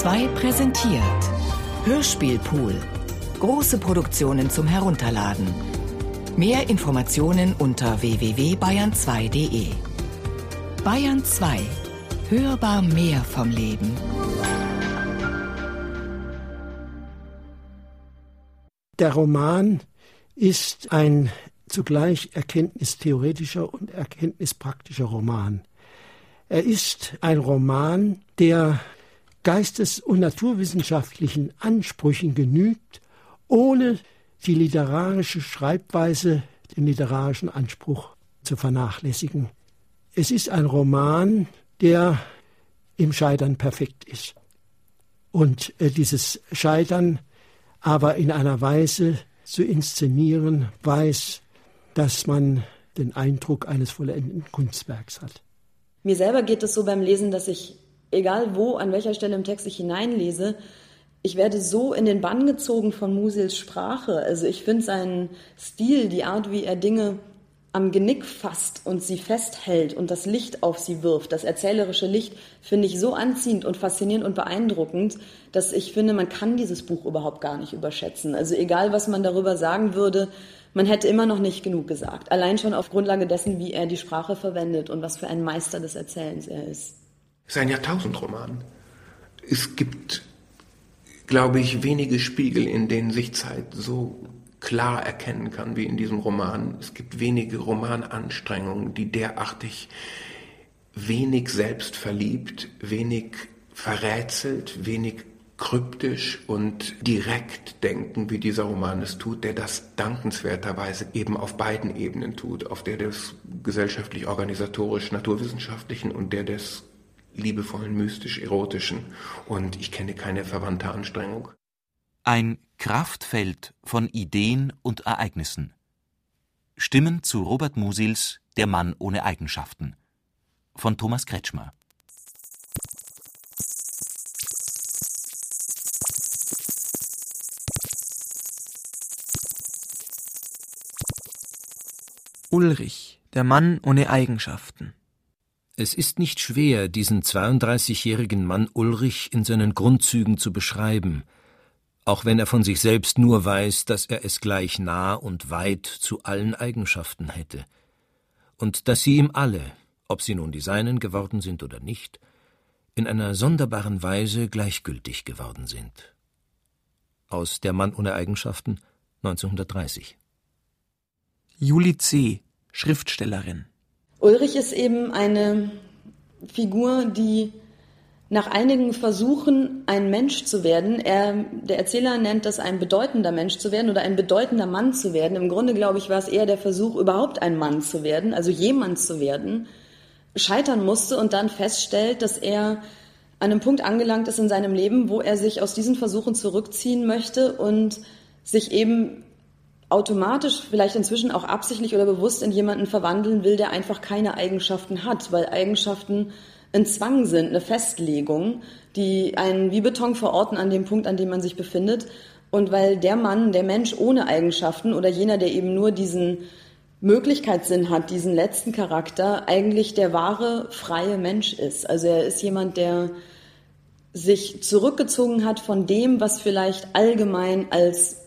2 präsentiert Hörspielpool. Große Produktionen zum Herunterladen. Mehr Informationen unter www.bayern2.de. Bayern 2. Hörbar mehr vom Leben. Der Roman ist ein zugleich erkenntnistheoretischer und erkenntnispraktischer Roman. Er ist ein Roman, der geistes- und naturwissenschaftlichen Ansprüchen genügt, ohne die literarische Schreibweise, den literarischen Anspruch zu vernachlässigen. Es ist ein Roman, der im Scheitern perfekt ist. Und äh, dieses Scheitern aber in einer Weise zu inszenieren weiß, dass man den Eindruck eines vollendeten Kunstwerks hat. Mir selber geht es so beim Lesen, dass ich, egal wo, an welcher Stelle im Text ich hineinlese, ich werde so in den Bann gezogen von Musils Sprache. Also ich finde seinen Stil, die Art, wie er Dinge am Genick fasst und sie festhält und das Licht auf sie wirft, das erzählerische Licht, finde ich so anziehend und faszinierend und beeindruckend, dass ich finde, man kann dieses Buch überhaupt gar nicht überschätzen. Also egal, was man darüber sagen würde, man hätte immer noch nicht genug gesagt. Allein schon auf Grundlage dessen, wie er die Sprache verwendet und was für ein Meister des Erzählens er ist. Ist ein Jahrtausendroman. Es gibt, glaube ich, wenige Spiegel, in denen sich Zeit so klar erkennen kann wie in diesem Roman. Es gibt wenige Romananstrengungen, die derartig wenig selbstverliebt, wenig verrätselt, wenig kryptisch und direkt denken, wie dieser Roman es tut, der das dankenswerterweise eben auf beiden Ebenen tut, auf der des gesellschaftlich organisatorisch naturwissenschaftlichen und der des liebevollen mystisch erotischen und ich kenne keine verwandte Anstrengung. Ein Kraftfeld von Ideen und Ereignissen. Stimmen zu Robert Musils Der Mann ohne Eigenschaften von Thomas Kretschmer Ulrich, der Mann ohne Eigenschaften. Es ist nicht schwer, diesen 32-jährigen Mann Ulrich in seinen Grundzügen zu beschreiben, auch wenn er von sich selbst nur weiß, dass er es gleich nah und weit zu allen Eigenschaften hätte, und dass sie ihm alle, ob sie nun die seinen geworden sind oder nicht, in einer sonderbaren Weise gleichgültig geworden sind. Aus Der Mann ohne Eigenschaften 1930 Julie C., Schriftstellerin. Ulrich ist eben eine Figur, die nach einigen Versuchen, ein Mensch zu werden, er, der Erzähler nennt das ein bedeutender Mensch zu werden oder ein bedeutender Mann zu werden. Im Grunde, glaube ich, war es eher der Versuch, überhaupt ein Mann zu werden, also jemand zu werden, scheitern musste und dann feststellt, dass er an einem Punkt angelangt ist in seinem Leben, wo er sich aus diesen Versuchen zurückziehen möchte und sich eben automatisch, vielleicht inzwischen auch absichtlich oder bewusst in jemanden verwandeln will, der einfach keine Eigenschaften hat, weil Eigenschaften ein Zwang sind, eine Festlegung, die einen wie Beton verorten an dem Punkt, an dem man sich befindet. Und weil der Mann, der Mensch ohne Eigenschaften oder jener, der eben nur diesen Möglichkeitssinn hat, diesen letzten Charakter, eigentlich der wahre, freie Mensch ist. Also er ist jemand, der sich zurückgezogen hat von dem, was vielleicht allgemein als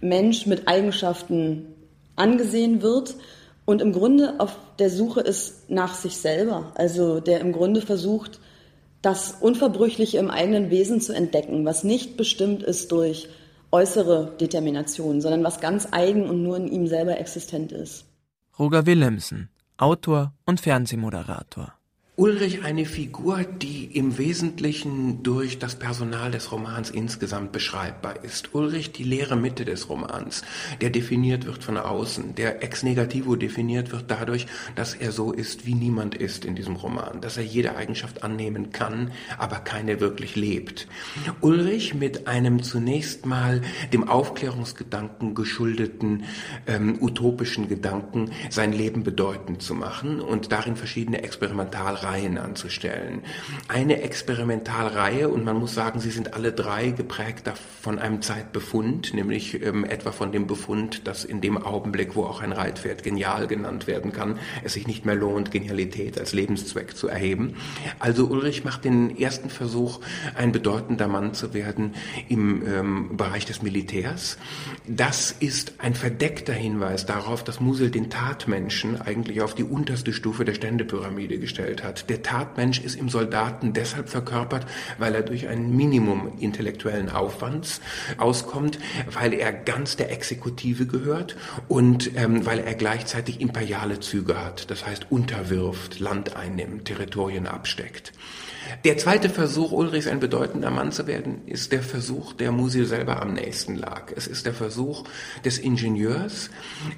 Mensch mit Eigenschaften angesehen wird und im Grunde auf der Suche ist nach sich selber, also der im Grunde versucht, das Unverbrüchliche im eigenen Wesen zu entdecken, was nicht bestimmt ist durch äußere Determination, sondern was ganz eigen und nur in ihm selber existent ist. Roger Willemsen, Autor und Fernsehmoderator. Ulrich eine Figur, die im Wesentlichen durch das Personal des Romans insgesamt beschreibbar ist. Ulrich die leere Mitte des Romans, der definiert wird von außen, der ex negativo definiert wird dadurch, dass er so ist, wie niemand ist in diesem Roman, dass er jede Eigenschaft annehmen kann, aber keine wirklich lebt. Ulrich mit einem zunächst mal dem Aufklärungsgedanken geschuldeten ähm, utopischen Gedanken, sein Leben bedeutend zu machen und darin verschiedene Experimentalreihen Reihen anzustellen. Eine Experimentalreihe, und man muss sagen, sie sind alle drei geprägt von einem Zeitbefund, nämlich ähm, etwa von dem Befund, dass in dem Augenblick, wo auch ein Reitpferd genial genannt werden kann, es sich nicht mehr lohnt, Genialität als Lebenszweck zu erheben. Also Ulrich macht den ersten Versuch, ein bedeutender Mann zu werden im ähm, Bereich des Militärs. Das ist ein verdeckter Hinweis darauf, dass Musil den Tatmenschen eigentlich auf die unterste Stufe der Ständepyramide gestellt hat. Der Tatmensch ist im Soldaten deshalb verkörpert, weil er durch ein Minimum intellektuellen Aufwands auskommt, weil er ganz der Exekutive gehört und ähm, weil er gleichzeitig imperiale Züge hat, das heißt unterwirft, Land einnimmt, Territorien absteckt. Der zweite Versuch, Ulrichs ein bedeutender Mann zu werden, ist der Versuch, der Musil selber am nächsten lag. Es ist der Versuch des Ingenieurs,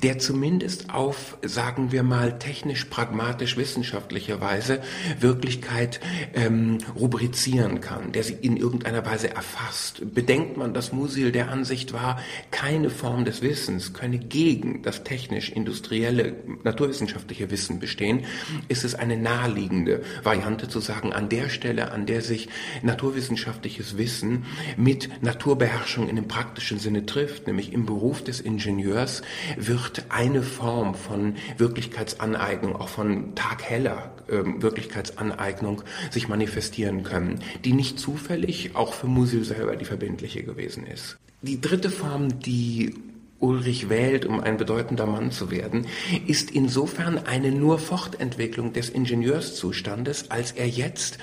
der zumindest auf, sagen wir mal, technisch, pragmatisch, wissenschaftlicher Weise Wirklichkeit ähm, rubrizieren kann, der sie in irgendeiner Weise erfasst. Bedenkt man, dass Musil der Ansicht war, keine Form des Wissens könne gegen das technisch-industrielle, naturwissenschaftliche Wissen bestehen, ist es eine naheliegende Variante zu sagen, an der Stelle, an der sich naturwissenschaftliches Wissen mit Naturbeherrschung in dem praktischen Sinne trifft, nämlich im Beruf des Ingenieurs, wird eine Form von Wirklichkeitsaneignung, auch von tagheller äh, Wirklichkeitsaneignung sich manifestieren können, die nicht zufällig auch für Musil selber die verbindliche gewesen ist. Die dritte Form, die Ulrich wählt, um ein bedeutender Mann zu werden, ist insofern eine nur Fortentwicklung des Ingenieurszustandes, als er jetzt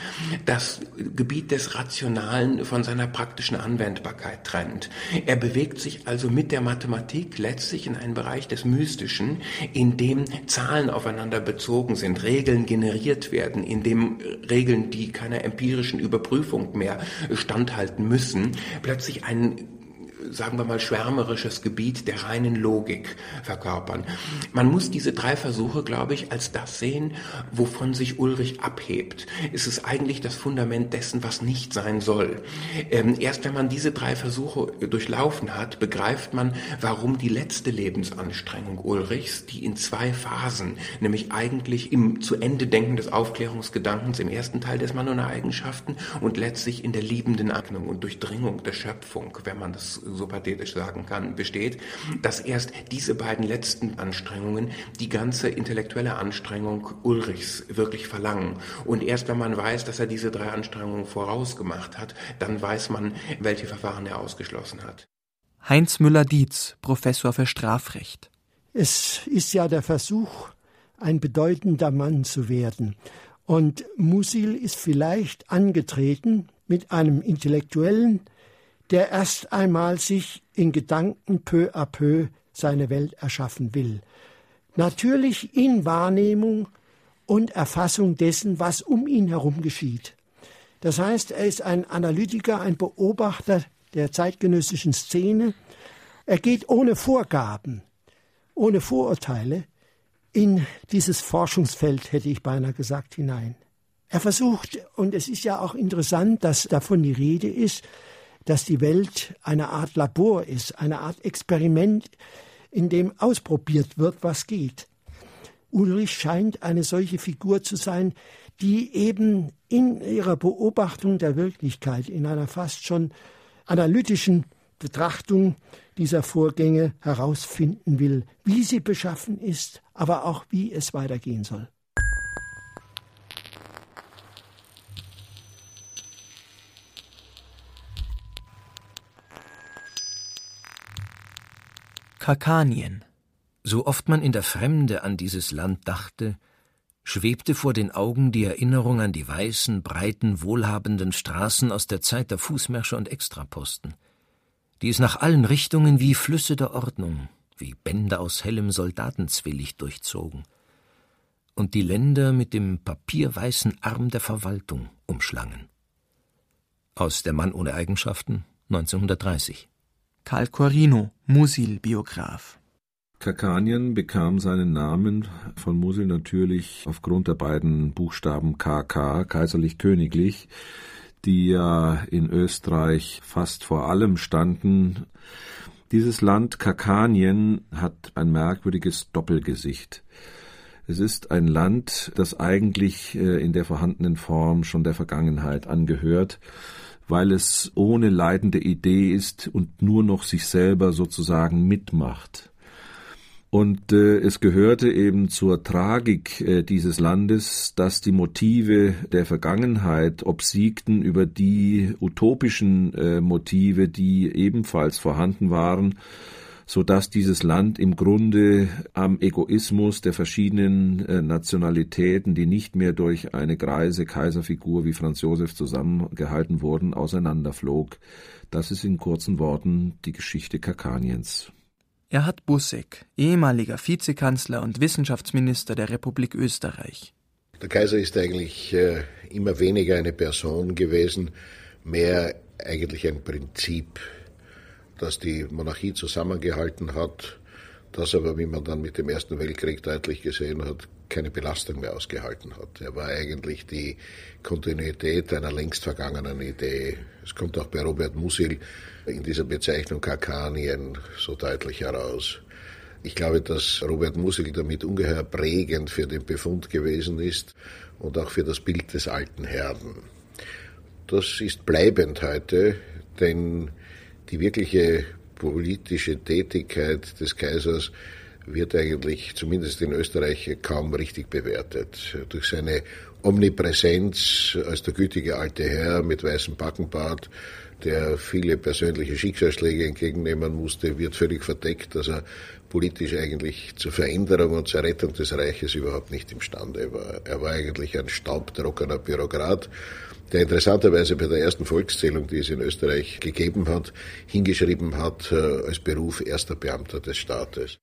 das Gebiet des Rationalen von seiner praktischen Anwendbarkeit trennt. Er bewegt sich also mit der Mathematik letztlich in einen Bereich des Mystischen, in dem Zahlen aufeinander bezogen sind, Regeln generiert werden, in dem Regeln, die keiner empirischen Überprüfung mehr standhalten müssen, plötzlich einen sagen wir mal, schwärmerisches Gebiet der reinen Logik verkörpern. Man muss diese drei Versuche, glaube ich, als das sehen, wovon sich Ulrich abhebt. Es ist eigentlich das Fundament dessen, was nicht sein soll. Ähm, erst wenn man diese drei Versuche durchlaufen hat, begreift man, warum die letzte Lebensanstrengung Ulrichs, die in zwei Phasen, nämlich eigentlich im zu Ende Denken des Aufklärungsgedankens im ersten Teil des Mann Eigenschaften und letztlich in der liebenden Agnung und Durchdringung der Schöpfung, wenn man das so pathetisch sagen kann, besteht, dass erst diese beiden letzten Anstrengungen die ganze intellektuelle Anstrengung Ulrichs wirklich verlangen. Und erst wenn man weiß, dass er diese drei Anstrengungen vorausgemacht hat, dann weiß man, welche Verfahren er ausgeschlossen hat. Heinz Müller-Dietz, Professor für Strafrecht. Es ist ja der Versuch, ein bedeutender Mann zu werden. Und Musil ist vielleicht angetreten mit einem intellektuellen, der erst einmal sich in Gedanken peu à peu seine Welt erschaffen will. Natürlich in Wahrnehmung und Erfassung dessen, was um ihn herum geschieht. Das heißt, er ist ein Analytiker, ein Beobachter der zeitgenössischen Szene. Er geht ohne Vorgaben, ohne Vorurteile in dieses Forschungsfeld, hätte ich beinahe gesagt, hinein. Er versucht, und es ist ja auch interessant, dass davon die Rede ist, dass die Welt eine Art Labor ist, eine Art Experiment, in dem ausprobiert wird, was geht. Ulrich scheint eine solche Figur zu sein, die eben in ihrer Beobachtung der Wirklichkeit, in einer fast schon analytischen Betrachtung dieser Vorgänge herausfinden will, wie sie beschaffen ist, aber auch wie es weitergehen soll. Kakanien. So oft man in der Fremde an dieses Land dachte, schwebte vor den Augen die Erinnerung an die weißen, breiten, wohlhabenden Straßen aus der Zeit der Fußmärsche und Extraposten, die es nach allen Richtungen wie Flüsse der Ordnung, wie Bänder aus hellem Soldatenzwillig durchzogen und die Länder mit dem papierweißen Arm der Verwaltung umschlangen. Aus Der Mann ohne Eigenschaften 1930 Karl Corino, Musil-Biograf. Kakanien bekam seinen Namen von Musil natürlich aufgrund der beiden Buchstaben KK, kaiserlich-königlich, die ja in Österreich fast vor allem standen. Dieses Land Kakanien hat ein merkwürdiges Doppelgesicht. Es ist ein Land, das eigentlich äh, in der vorhandenen Form schon der Vergangenheit angehört, weil es ohne leidende Idee ist und nur noch sich selber sozusagen mitmacht. Und äh, es gehörte eben zur Tragik äh, dieses Landes, dass die Motive der Vergangenheit obsiegten über die utopischen äh, Motive, die ebenfalls vorhanden waren, so dass dieses Land im Grunde am Egoismus der verschiedenen äh, Nationalitäten, die nicht mehr durch eine greise Kaiserfigur wie Franz Josef zusammengehalten wurden, auseinanderflog. Das ist in kurzen Worten die Geschichte Kakaniens. Erhard Busseck, ehemaliger Vizekanzler und Wissenschaftsminister der Republik Österreich. Der Kaiser ist eigentlich äh, immer weniger eine Person gewesen, mehr eigentlich ein Prinzip, das die Monarchie zusammengehalten hat, das aber, wie man dann mit dem Ersten Weltkrieg deutlich gesehen hat, keine Belastung mehr ausgehalten hat. Er war eigentlich die Kontinuität einer längst vergangenen Idee. Es kommt auch bei Robert Musil in dieser Bezeichnung Kakanien so deutlich heraus. Ich glaube, dass Robert Musil damit ungeheuer prägend für den Befund gewesen ist und auch für das Bild des alten Herrn. Das ist bleibend heute, denn die wirkliche politische Tätigkeit des Kaisers wird eigentlich zumindest in Österreich kaum richtig bewertet. Durch seine Omnipräsenz als der gütige alte Herr mit weißem Backenbart der viele persönliche Schicksalsschläge entgegennehmen musste, wird völlig verdeckt, dass er politisch eigentlich zur Veränderung und zur Rettung des Reiches überhaupt nicht imstande war. Er war eigentlich ein staubtrockener Bürokrat, der interessanterweise bei der ersten Volkszählung, die es in Österreich gegeben hat, hingeschrieben hat äh, als Beruf erster Beamter des Staates.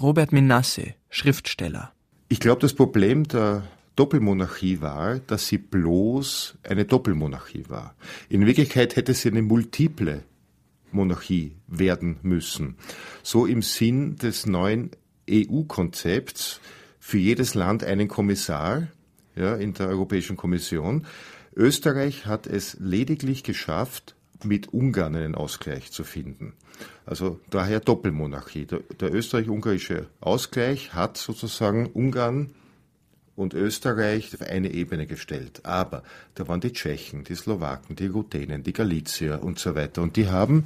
Robert Minasse, Schriftsteller. Ich glaube, das Problem der Doppelmonarchie war, dass sie bloß eine Doppelmonarchie war. In Wirklichkeit hätte sie eine multiple Monarchie werden müssen. So im Sinn des neuen EU-Konzepts für jedes Land einen Kommissar ja, in der Europäischen Kommission. Österreich hat es lediglich geschafft, mit Ungarn einen Ausgleich zu finden. Also daher Doppelmonarchie. Der, der österreich-ungarische Ausgleich hat sozusagen Ungarn und Österreich auf eine Ebene gestellt. Aber da waren die Tschechen, die Slowaken, die Ruthenen, die Galizier und so weiter. Und die haben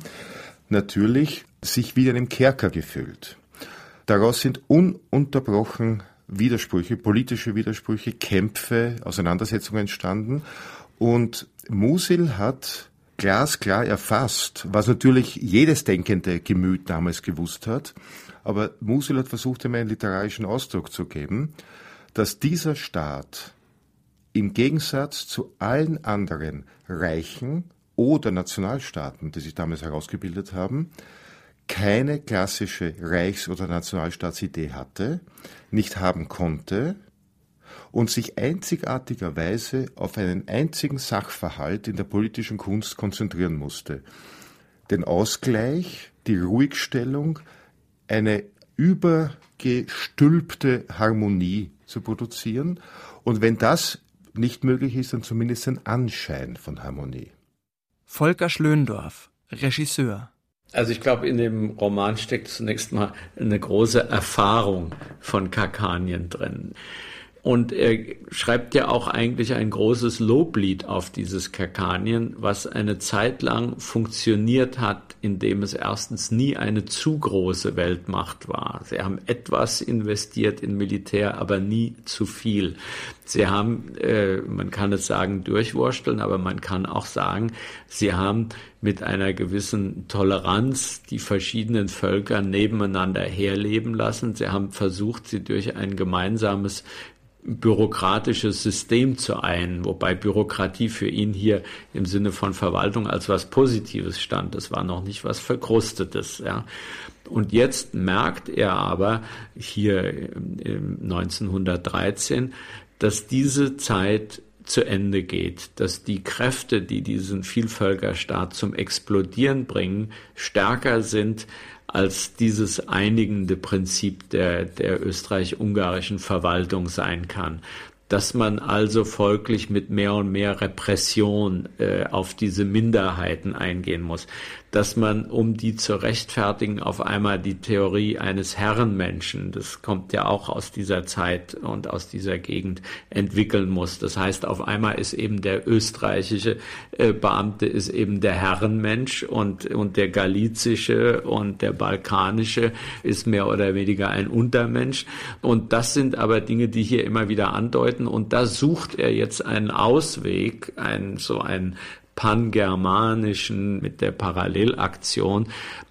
natürlich sich wie in einem Kerker gefühlt. Daraus sind ununterbrochen Widersprüche, politische Widersprüche, Kämpfe, Auseinandersetzungen entstanden. Und Musil hat glasklar erfasst, was natürlich jedes denkende Gemüt damals gewusst hat, aber Musil hat versucht, ihm einen literarischen Ausdruck zu geben dass dieser Staat im Gegensatz zu allen anderen Reichen oder Nationalstaaten, die sich damals herausgebildet haben, keine klassische Reichs- oder Nationalstaatsidee hatte, nicht haben konnte und sich einzigartigerweise auf einen einzigen Sachverhalt in der politischen Kunst konzentrieren musste. Den Ausgleich, die Ruhigstellung, eine übergestülpte Harmonie zu produzieren. Und wenn das nicht möglich ist, dann zumindest ein Anschein von Harmonie. Volker Schlöndorff, Regisseur. Also ich glaube, in dem Roman steckt zunächst mal eine große Erfahrung von Kakanien drin. Und er schreibt ja auch eigentlich ein großes Loblied auf dieses Kakanien, was eine Zeit lang funktioniert hat, indem es erstens nie eine zu große Weltmacht war. Sie haben etwas investiert in Militär, aber nie zu viel. Sie haben, äh, man kann es sagen, durchwursteln, aber man kann auch sagen, sie haben mit einer gewissen Toleranz die verschiedenen Völker nebeneinander herleben lassen. Sie haben versucht, sie durch ein gemeinsames bürokratisches System zu ein, wobei Bürokratie für ihn hier im Sinne von Verwaltung als was Positives stand. Das war noch nicht was Verkrustetes. Ja. Und jetzt merkt er aber hier 1913, dass diese Zeit zu Ende geht, dass die Kräfte, die diesen Vielvölkerstaat zum Explodieren bringen, stärker sind als dieses einigende Prinzip der, der österreich-ungarischen Verwaltung sein kann. Dass man also folglich mit mehr und mehr Repression äh, auf diese Minderheiten eingehen muss. Dass man, um die zu rechtfertigen, auf einmal die Theorie eines Herrenmenschen, das kommt ja auch aus dieser Zeit und aus dieser Gegend, entwickeln muss. Das heißt, auf einmal ist eben der österreichische äh, Beamte ist eben der Herrenmensch und, und der galizische und der balkanische ist mehr oder weniger ein Untermensch. Und das sind aber Dinge, die hier immer wieder andeuten. Und da sucht er jetzt einen Ausweg, ein, so ein pangermanischen, mit der Parallelaktion.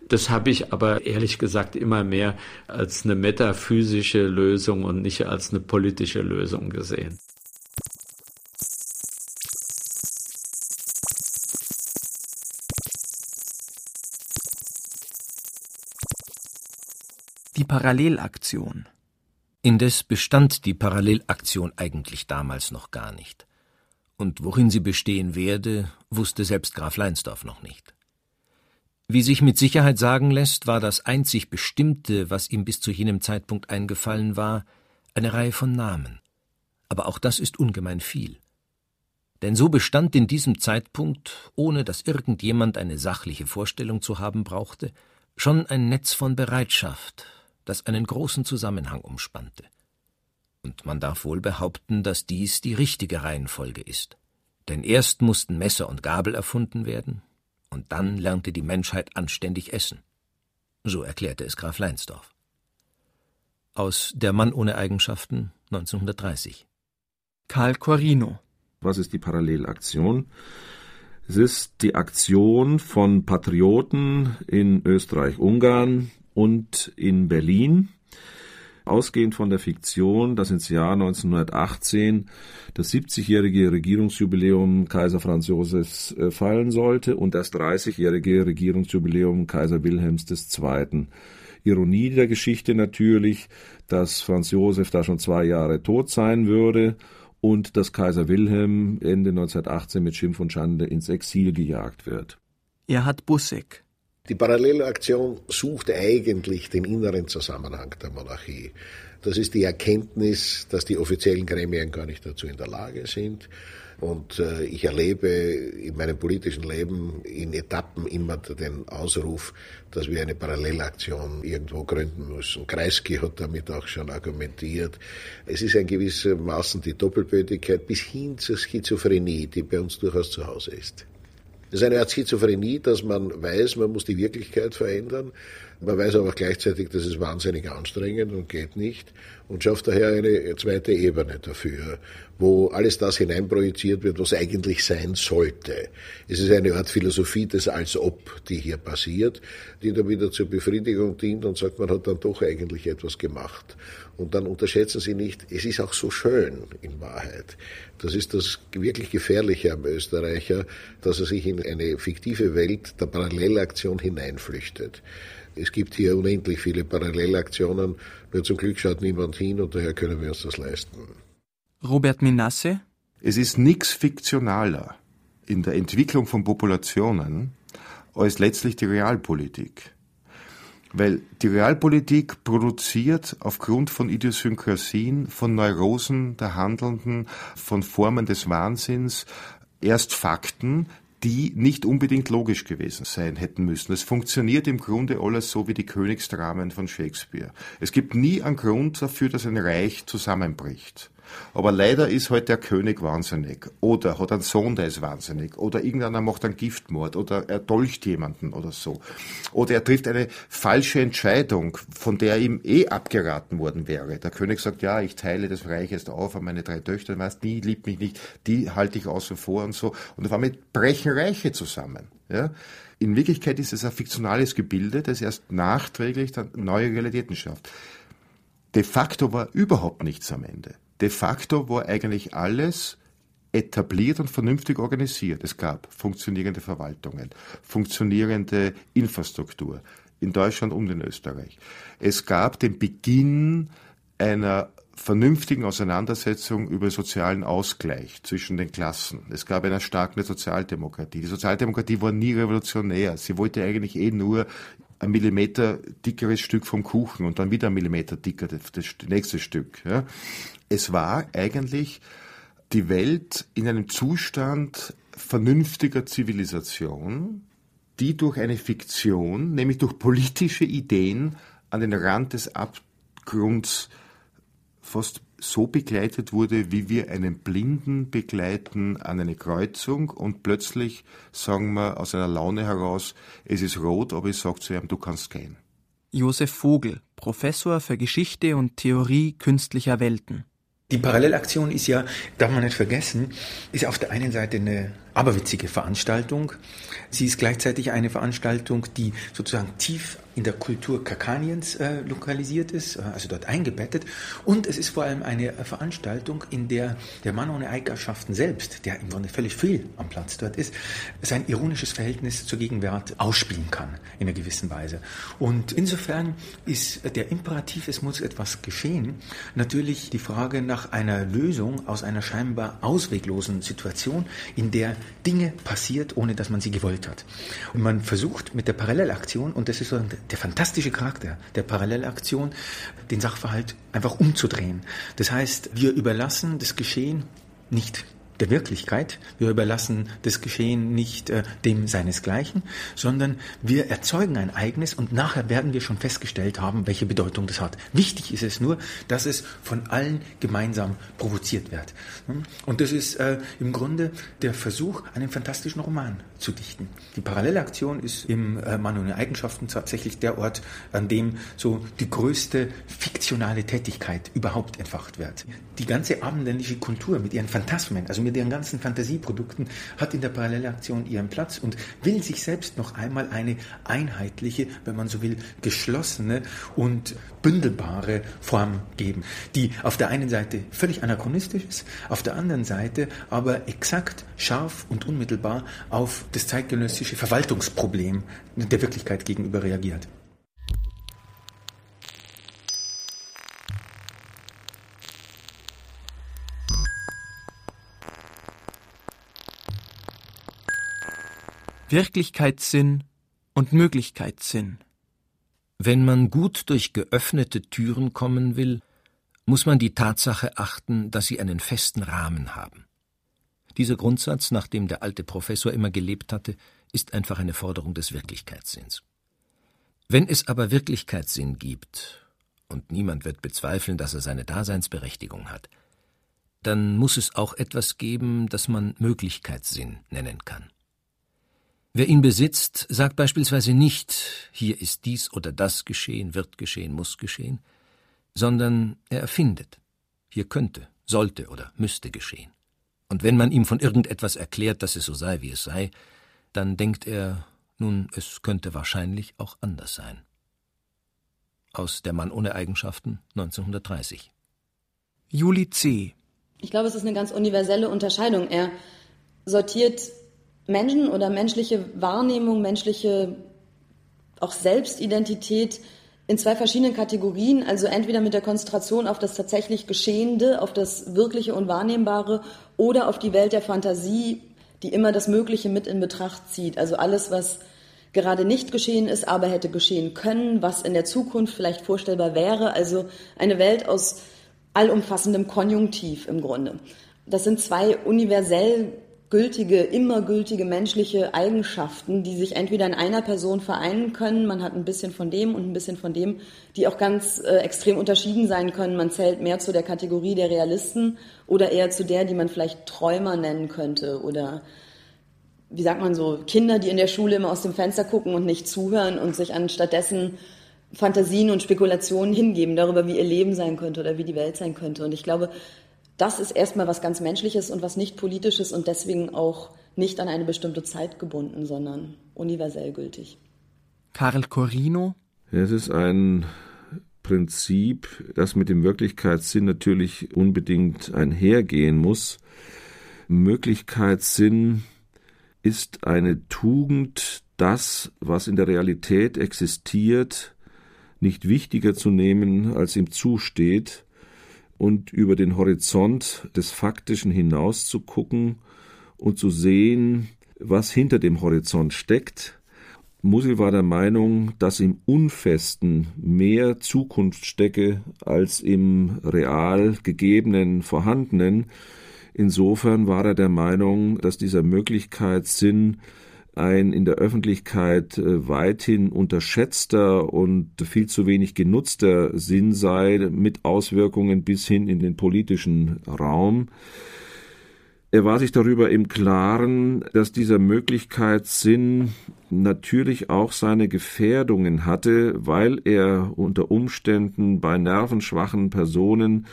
Das habe ich aber ehrlich gesagt immer mehr als eine metaphysische Lösung und nicht als eine politische Lösung gesehen. Die Parallelaktion. Indes bestand die Parallelaktion eigentlich damals noch gar nicht und worin sie bestehen werde, wusste selbst Graf Leinsdorf noch nicht. Wie sich mit Sicherheit sagen lässt, war das einzig Bestimmte, was ihm bis zu jenem Zeitpunkt eingefallen war, eine Reihe von Namen. Aber auch das ist ungemein viel. Denn so bestand in diesem Zeitpunkt, ohne dass irgendjemand eine sachliche Vorstellung zu haben brauchte, schon ein Netz von Bereitschaft, das einen großen Zusammenhang umspannte und man darf wohl behaupten, dass dies die richtige Reihenfolge ist. Denn erst mussten Messer und Gabel erfunden werden, und dann lernte die Menschheit anständig essen. So erklärte es Graf Leinsdorf. Aus Der Mann ohne Eigenschaften 1930. Karl Corino. Was ist die Parallelaktion? Es ist die Aktion von Patrioten in Österreich-Ungarn und in Berlin, Ausgehend von der Fiktion, dass ins Jahr 1918 das 70-jährige Regierungsjubiläum Kaiser Franz Josefs äh, fallen sollte und das 30-jährige Regierungsjubiläum Kaiser Wilhelms II. Ironie der Geschichte natürlich, dass Franz Josef da schon zwei Jahre tot sein würde und dass Kaiser Wilhelm Ende 1918 mit Schimpf und Schande ins Exil gejagt wird. Erhard Busseck die Parallelaktion sucht eigentlich den inneren Zusammenhang der Monarchie. Das ist die Erkenntnis, dass die offiziellen Gremien gar nicht dazu in der Lage sind. Und äh, ich erlebe in meinem politischen Leben in Etappen immer den Ausruf, dass wir eine Parallelaktion irgendwo gründen müssen. Kreisky hat damit auch schon argumentiert. Es ist ein gewissermaßen die Doppelbödigkeit bis hin zur Schizophrenie, die bei uns durchaus zu Hause ist. Das ist eine Art Schizophrenie, dass man weiß, man muss die Wirklichkeit verändern. Man weiß aber gleichzeitig, dass es wahnsinnig anstrengend und geht nicht und schafft daher eine zweite Ebene dafür, wo alles das hineinprojiziert wird, was eigentlich sein sollte. Es ist eine Art Philosophie des Als ob, die hier passiert, die dann wieder zur Befriedigung dient und sagt, man hat dann doch eigentlich etwas gemacht. Und dann unterschätzen Sie nicht, es ist auch so schön in Wahrheit. Das ist das wirklich Gefährliche am Österreicher, dass er sich in eine fiktive Welt der Parallelaktion hineinflüchtet. Es gibt hier unendlich viele Parallelaktionen, nur zum Glück schaut niemand hin und daher können wir uns das leisten. Robert Minasse? Es ist nichts fiktionaler in der Entwicklung von Populationen als letztlich die Realpolitik. Weil die Realpolitik produziert aufgrund von Idiosynkrasien, von Neurosen der Handelnden, von Formen des Wahnsinns erst Fakten, die nicht unbedingt logisch gewesen sein hätten müssen. Es funktioniert im Grunde alles so wie die Königsdramen von Shakespeare. Es gibt nie einen Grund dafür, dass ein Reich zusammenbricht. Aber leider ist halt der König wahnsinnig oder hat einen Sohn, der ist wahnsinnig oder irgendeiner macht einen Giftmord oder er dolcht jemanden oder so. Oder er trifft eine falsche Entscheidung, von der ihm eh abgeraten worden wäre. Der König sagt, ja, ich teile das Reich jetzt auf an meine drei Töchter, weißt, die liebt mich nicht, die halte ich außen vor und so. Und auf einmal brechen Reiche zusammen. Ja? In Wirklichkeit ist es ein fiktionales Gebilde, das erst nachträglich dann neue Realitäten schafft. De facto war überhaupt nichts am Ende de facto war eigentlich alles etabliert und vernünftig organisiert. Es gab funktionierende Verwaltungen, funktionierende Infrastruktur in Deutschland und in Österreich. Es gab den Beginn einer vernünftigen Auseinandersetzung über sozialen Ausgleich zwischen den Klassen. Es gab eine starke Sozialdemokratie. Die Sozialdemokratie war nie revolutionär. Sie wollte eigentlich eh nur ein Millimeter dickeres Stück vom Kuchen und dann wieder ein Millimeter dicker das, das nächste Stück. Ja. Es war eigentlich die Welt in einem Zustand vernünftiger Zivilisation, die durch eine Fiktion, nämlich durch politische Ideen, an den Rand des Abgrunds fast so begleitet wurde, wie wir einen Blinden begleiten an eine Kreuzung und plötzlich sagen wir aus einer Laune heraus, es ist rot, aber ich sage zu ihm, du kannst gehen. Josef Vogel, Professor für Geschichte und Theorie künstlicher Welten. Die Parallelaktion ist ja, darf man nicht vergessen, ist auf der einen Seite eine aberwitzige Veranstaltung. Sie ist gleichzeitig eine Veranstaltung, die sozusagen tief in der Kultur Kakaniens äh, lokalisiert ist, äh, also dort eingebettet. Und es ist vor allem eine Veranstaltung, in der der Mann ohne Eigenschaften selbst, der im Grunde völlig viel am Platz dort ist, sein ironisches Verhältnis zur Gegenwart ausspielen kann in einer gewissen Weise. Und insofern ist der Imperativ, es muss etwas geschehen, natürlich die Frage nach einer Lösung aus einer scheinbar ausweglosen Situation, in der Dinge passiert, ohne dass man sie gewollt hat. Und man versucht mit der Parallelaktion, und das ist so der fantastische Charakter der Parallelaktion, den Sachverhalt einfach umzudrehen. Das heißt, wir überlassen das Geschehen nicht der Wirklichkeit. Wir überlassen das Geschehen nicht äh, dem seinesgleichen, sondern wir erzeugen ein eigenes und nachher werden wir schon festgestellt haben, welche Bedeutung das hat. Wichtig ist es nur, dass es von allen gemeinsam provoziert wird. Und das ist äh, im Grunde der Versuch, einen fantastischen Roman zu dichten. Die Parallelaktion ist im äh, Mann ohne Eigenschaften tatsächlich der Ort, an dem so die größte fiktionale Tätigkeit überhaupt entfacht wird. Die ganze abendländische Kultur mit ihren Phantasmen, also mit ihren ganzen Fantasieprodukten, hat in der Parallelaktion ihren Platz und will sich selbst noch einmal eine einheitliche, wenn man so will, geschlossene und bündelbare Form geben, die auf der einen Seite völlig anachronistisch ist, auf der anderen Seite aber exakt, scharf und unmittelbar auf das zeitgenössische Verwaltungsproblem der Wirklichkeit gegenüber reagiert. Wirklichkeitssinn und Möglichkeitssinn. Wenn man gut durch geöffnete Türen kommen will, muss man die Tatsache achten, dass sie einen festen Rahmen haben. Dieser Grundsatz, nach dem der alte Professor immer gelebt hatte, ist einfach eine Forderung des Wirklichkeitssinns. Wenn es aber Wirklichkeitssinn gibt, und niemand wird bezweifeln, dass er seine Daseinsberechtigung hat, dann muss es auch etwas geben, das man Möglichkeitssinn nennen kann. Wer ihn besitzt, sagt beispielsweise nicht, hier ist dies oder das geschehen, wird geschehen, muss geschehen, sondern er erfindet, hier könnte, sollte oder müsste geschehen. Und wenn man ihm von irgendetwas erklärt, dass es so sei, wie es sei, dann denkt er, nun, es könnte wahrscheinlich auch anders sein. Aus Der Mann ohne Eigenschaften 1930. Juli C. Ich glaube, es ist eine ganz universelle Unterscheidung. Er sortiert Menschen oder menschliche Wahrnehmung, menschliche auch Selbstidentität in zwei verschiedenen Kategorien, also entweder mit der Konzentration auf das tatsächlich Geschehende, auf das Wirkliche und Wahrnehmbare oder auf die Welt der Fantasie, die immer das Mögliche mit in Betracht zieht. Also alles, was gerade nicht geschehen ist, aber hätte geschehen können, was in der Zukunft vielleicht vorstellbar wäre. Also eine Welt aus allumfassendem Konjunktiv im Grunde. Das sind zwei universell gültige, immer gültige menschliche Eigenschaften, die sich entweder in einer Person vereinen können, man hat ein bisschen von dem und ein bisschen von dem, die auch ganz äh, extrem unterschieden sein können. Man zählt mehr zu der Kategorie der Realisten oder eher zu der, die man vielleicht Träumer nennen könnte oder wie sagt man so, Kinder, die in der Schule immer aus dem Fenster gucken und nicht zuhören und sich anstattdessen Fantasien und Spekulationen hingeben darüber, wie ihr Leben sein könnte oder wie die Welt sein könnte. Und ich glaube, das ist erstmal was ganz Menschliches und was nicht Politisches und deswegen auch nicht an eine bestimmte Zeit gebunden, sondern universell gültig. Karl Corino? Es ist ein Prinzip, das mit dem Wirklichkeitssinn natürlich unbedingt einhergehen muss. Möglichkeitssinn ist eine Tugend, das, was in der Realität existiert, nicht wichtiger zu nehmen, als ihm zusteht, und über den Horizont des Faktischen hinaus zu gucken und zu sehen, was hinter dem Horizont steckt. Musil war der Meinung, dass im Unfesten mehr Zukunft stecke als im real gegebenen, vorhandenen. Insofern war er der Meinung, dass dieser Möglichkeitssinn ein in der Öffentlichkeit äh, weithin unterschätzter und viel zu wenig genutzter Sinn sei, mit Auswirkungen bis hin in den politischen Raum. Er war sich darüber im Klaren, dass dieser Möglichkeitssinn natürlich auch seine Gefährdungen hatte, weil er unter Umständen bei nervenschwachen Personen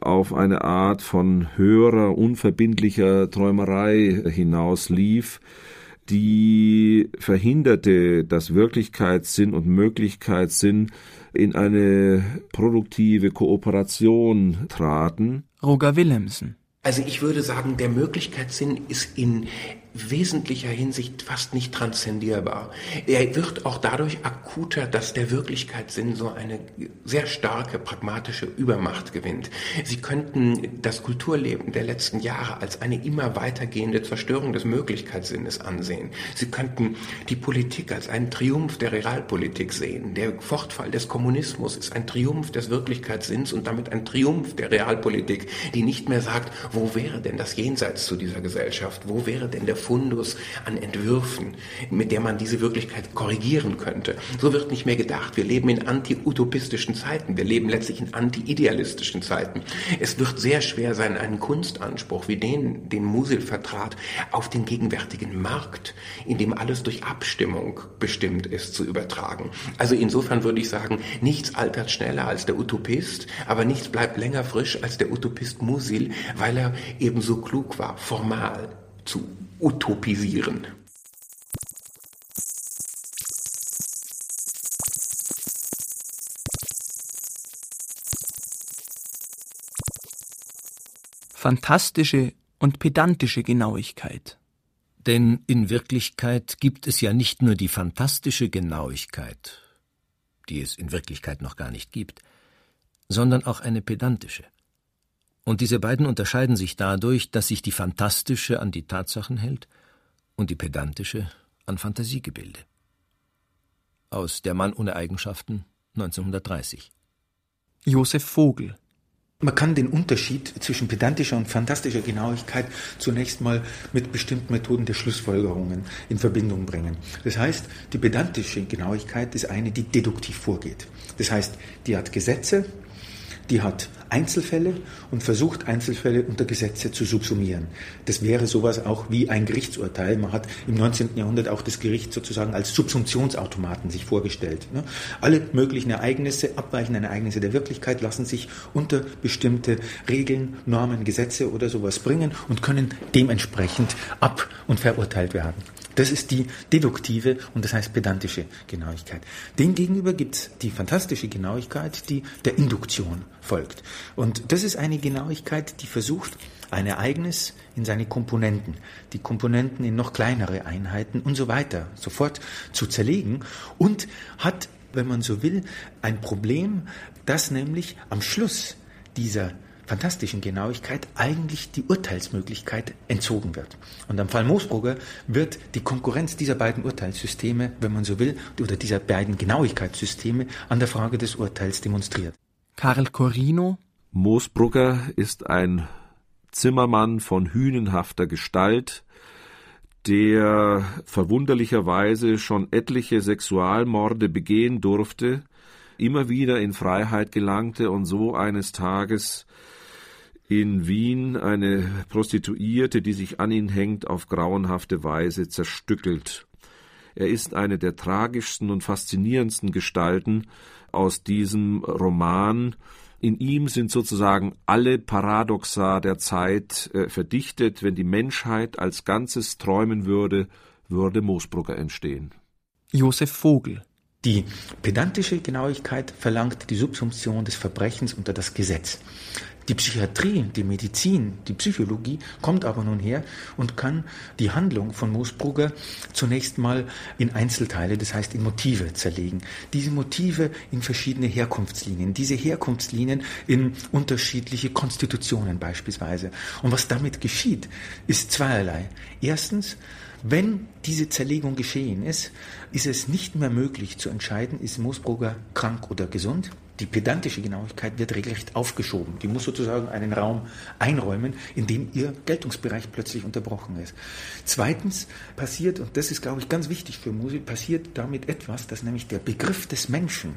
auf eine Art von höherer, unverbindlicher Träumerei hinauslief, die verhinderte, dass Wirklichkeitssinn und Möglichkeitssinn in eine produktive Kooperation traten. Roger Willemsen. Also ich würde sagen, der Möglichkeitssinn ist in wesentlicher Hinsicht fast nicht transzendierbar. Er wird auch dadurch akuter, dass der Wirklichkeitssinn so eine sehr starke pragmatische Übermacht gewinnt. Sie könnten das Kulturleben der letzten Jahre als eine immer weitergehende Zerstörung des Möglichkeitssinnes ansehen. Sie könnten die Politik als einen Triumph der Realpolitik sehen. Der Fortfall des Kommunismus ist ein Triumph des Wirklichkeitssinns und damit ein Triumph der Realpolitik, die nicht mehr sagt, wo wäre denn das Jenseits zu dieser Gesellschaft? Wo wäre denn der Fundus an Entwürfen, mit der man diese Wirklichkeit korrigieren könnte. So wird nicht mehr gedacht. Wir leben in anti-utopistischen Zeiten. Wir leben letztlich in anti-idealistischen Zeiten. Es wird sehr schwer sein, einen Kunstanspruch wie den, den Musil vertrat, auf den gegenwärtigen Markt, in dem alles durch Abstimmung bestimmt ist, zu übertragen. Also insofern würde ich sagen, nichts altert schneller als der Utopist, aber nichts bleibt länger frisch als der Utopist Musil, weil er ebenso klug war, formal zu utopisieren. Fantastische und pedantische Genauigkeit. Denn in Wirklichkeit gibt es ja nicht nur die fantastische Genauigkeit, die es in Wirklichkeit noch gar nicht gibt, sondern auch eine pedantische. Und diese beiden unterscheiden sich dadurch, dass sich die fantastische an die Tatsachen hält und die pedantische an Fantasiegebilde. Aus Der Mann ohne Eigenschaften 1930. Josef Vogel man kann den Unterschied zwischen pedantischer und fantastischer Genauigkeit zunächst mal mit bestimmten Methoden der Schlussfolgerungen in Verbindung bringen. Das heißt, die pedantische Genauigkeit ist eine, die deduktiv vorgeht. Das heißt, die hat Gesetze, die hat Einzelfälle und versucht Einzelfälle unter Gesetze zu subsumieren. Das wäre sowas auch wie ein Gerichtsurteil. Man hat im 19. Jahrhundert auch das Gericht sozusagen als Subsumptionsautomaten sich vorgestellt. Ne? Alle möglichen Ereignisse, abweichende Ereignisse der Wirklichkeit lassen sich unter bestimmte Regeln, Normen, Gesetze oder sowas bringen und können dementsprechend ab- und verurteilt werden. Das ist die deduktive und das heißt pedantische Genauigkeit. Demgegenüber gibt es die fantastische Genauigkeit, die der Induktion folgt. Und das ist eine Genauigkeit, die versucht, ein Ereignis in seine Komponenten, die Komponenten in noch kleinere Einheiten und so weiter sofort zu zerlegen und hat, wenn man so will, ein Problem, das nämlich am Schluss dieser fantastischen Genauigkeit eigentlich die Urteilsmöglichkeit entzogen wird. Und am Fall Moosbrugger wird die Konkurrenz dieser beiden Urteilssysteme, wenn man so will, oder dieser beiden Genauigkeitssysteme an der Frage des Urteils demonstriert. Karl Corino Moosbrugger ist ein Zimmermann von hünenhafter Gestalt, der verwunderlicherweise schon etliche Sexualmorde begehen durfte, immer wieder in Freiheit gelangte und so eines Tages in Wien eine Prostituierte, die sich an ihn hängt, auf grauenhafte Weise zerstückelt. Er ist eine der tragischsten und faszinierendsten Gestalten aus diesem Roman. In ihm sind sozusagen alle Paradoxa der Zeit äh, verdichtet. Wenn die Menschheit als Ganzes träumen würde, würde Moosbrugger entstehen. Josef Vogel die pedantische Genauigkeit verlangt die Subsumption des Verbrechens unter das Gesetz. Die Psychiatrie, die Medizin, die Psychologie kommt aber nun her und kann die Handlung von Moosbrugger zunächst mal in Einzelteile, das heißt in Motive zerlegen. Diese Motive in verschiedene Herkunftslinien, diese Herkunftslinien in unterschiedliche Konstitutionen beispielsweise. Und was damit geschieht, ist zweierlei. Erstens, wenn diese Zerlegung geschehen ist, ist es nicht mehr möglich zu entscheiden, ist Moosbrugger krank oder gesund Die pedantische Genauigkeit wird regelrecht aufgeschoben. Die muss sozusagen einen Raum einräumen, in dem ihr Geltungsbereich plötzlich unterbrochen ist. Zweitens passiert, und das ist, glaube ich, ganz wichtig für Musik, passiert damit etwas, dass nämlich der Begriff des Menschen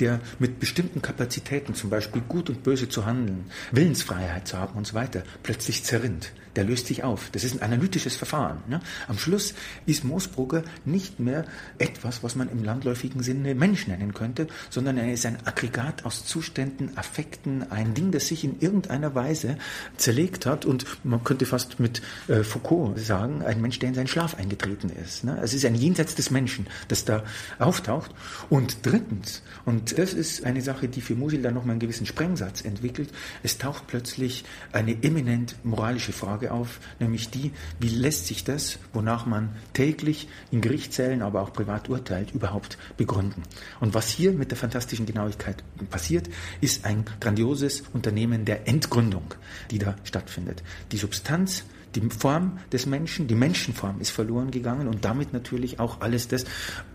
der mit bestimmten Kapazitäten, zum Beispiel gut und böse zu handeln, Willensfreiheit zu haben und so weiter, plötzlich zerrinnt. Der löst sich auf. Das ist ein analytisches Verfahren. Ne? Am Schluss ist Moosbrugger nicht mehr etwas, was man im landläufigen Sinne Mensch nennen könnte, sondern er ist ein Aggregat aus Zuständen, Affekten, ein Ding, das sich in irgendeiner Weise zerlegt hat und man könnte fast mit äh, Foucault sagen, ein Mensch, der in seinen Schlaf eingetreten ist. Ne? Es ist ein Jenseits des Menschen, das da auftaucht. Und drittens, und das ist eine Sache, die für Musil dann nochmal einen gewissen Sprengsatz entwickelt. Es taucht plötzlich eine eminent moralische Frage auf, nämlich die, wie lässt sich das, wonach man täglich in Gerichtssälen, aber auch privat urteilt, überhaupt begründen. Und was hier mit der fantastischen Genauigkeit passiert, ist ein grandioses Unternehmen der Entgründung, die da stattfindet. Die Substanz, die Form des Menschen, die Menschenform ist verloren gegangen und damit natürlich auch alles das,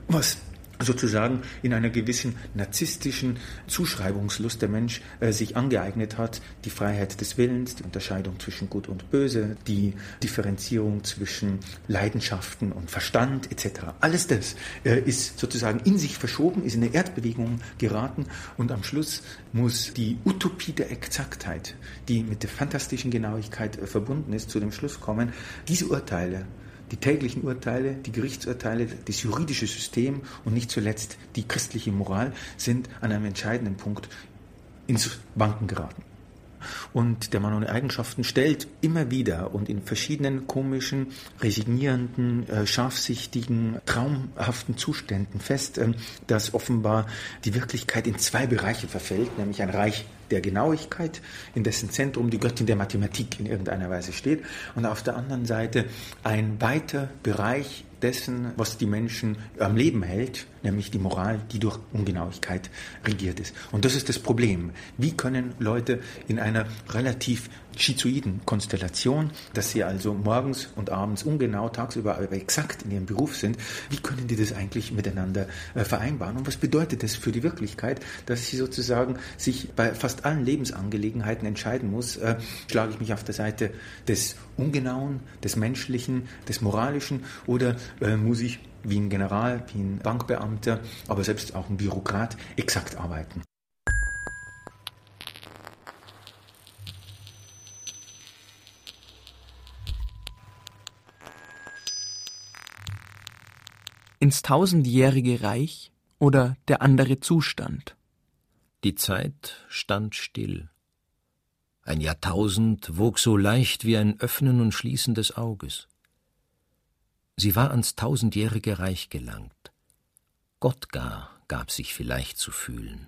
was sozusagen in einer gewissen narzisstischen Zuschreibungslust der Mensch äh, sich angeeignet hat, die Freiheit des Willens, die Unterscheidung zwischen Gut und Böse, die Differenzierung zwischen Leidenschaften und Verstand etc. Alles das äh, ist sozusagen in sich verschoben, ist in eine Erdbewegung geraten und am Schluss muss die Utopie der Exaktheit, die mit der fantastischen Genauigkeit äh, verbunden ist, zu dem Schluss kommen, diese Urteile die täglichen Urteile, die Gerichtsurteile, das juridische System und nicht zuletzt die christliche Moral sind an einem entscheidenden Punkt ins Wanken geraten. Und der Mann ohne Eigenschaften stellt immer wieder und in verschiedenen komischen, resignierenden, äh, scharfsichtigen, traumhaften Zuständen fest, äh, dass offenbar die Wirklichkeit in zwei Bereiche verfällt, nämlich ein Reich der Genauigkeit, in dessen Zentrum die Göttin der Mathematik in irgendeiner Weise steht, und auf der anderen Seite ein weiter Bereich dessen, was die Menschen am Leben hält, nämlich die Moral, die durch Ungenauigkeit regiert ist. Und das ist das Problem. Wie können Leute in einer relativ schizoiden Konstellation, dass sie also morgens und abends ungenau, tagsüber aber exakt in ihrem Beruf sind, wie können die das eigentlich miteinander äh, vereinbaren? Und was bedeutet das für die Wirklichkeit, dass sie sozusagen sich bei fast allen Lebensangelegenheiten entscheiden muss, äh, schlage ich mich auf der Seite des Ungenauen, des Menschlichen, des Moralischen oder äh, muss ich wie ein General, wie ein Bankbeamter, aber selbst auch ein Bürokrat exakt arbeiten. Ins tausendjährige Reich oder der andere Zustand? Die Zeit stand still. Ein Jahrtausend wog so leicht wie ein Öffnen und Schließen des Auges. Sie war ans tausendjährige Reich gelangt. Gott gar gab sich vielleicht zu fühlen.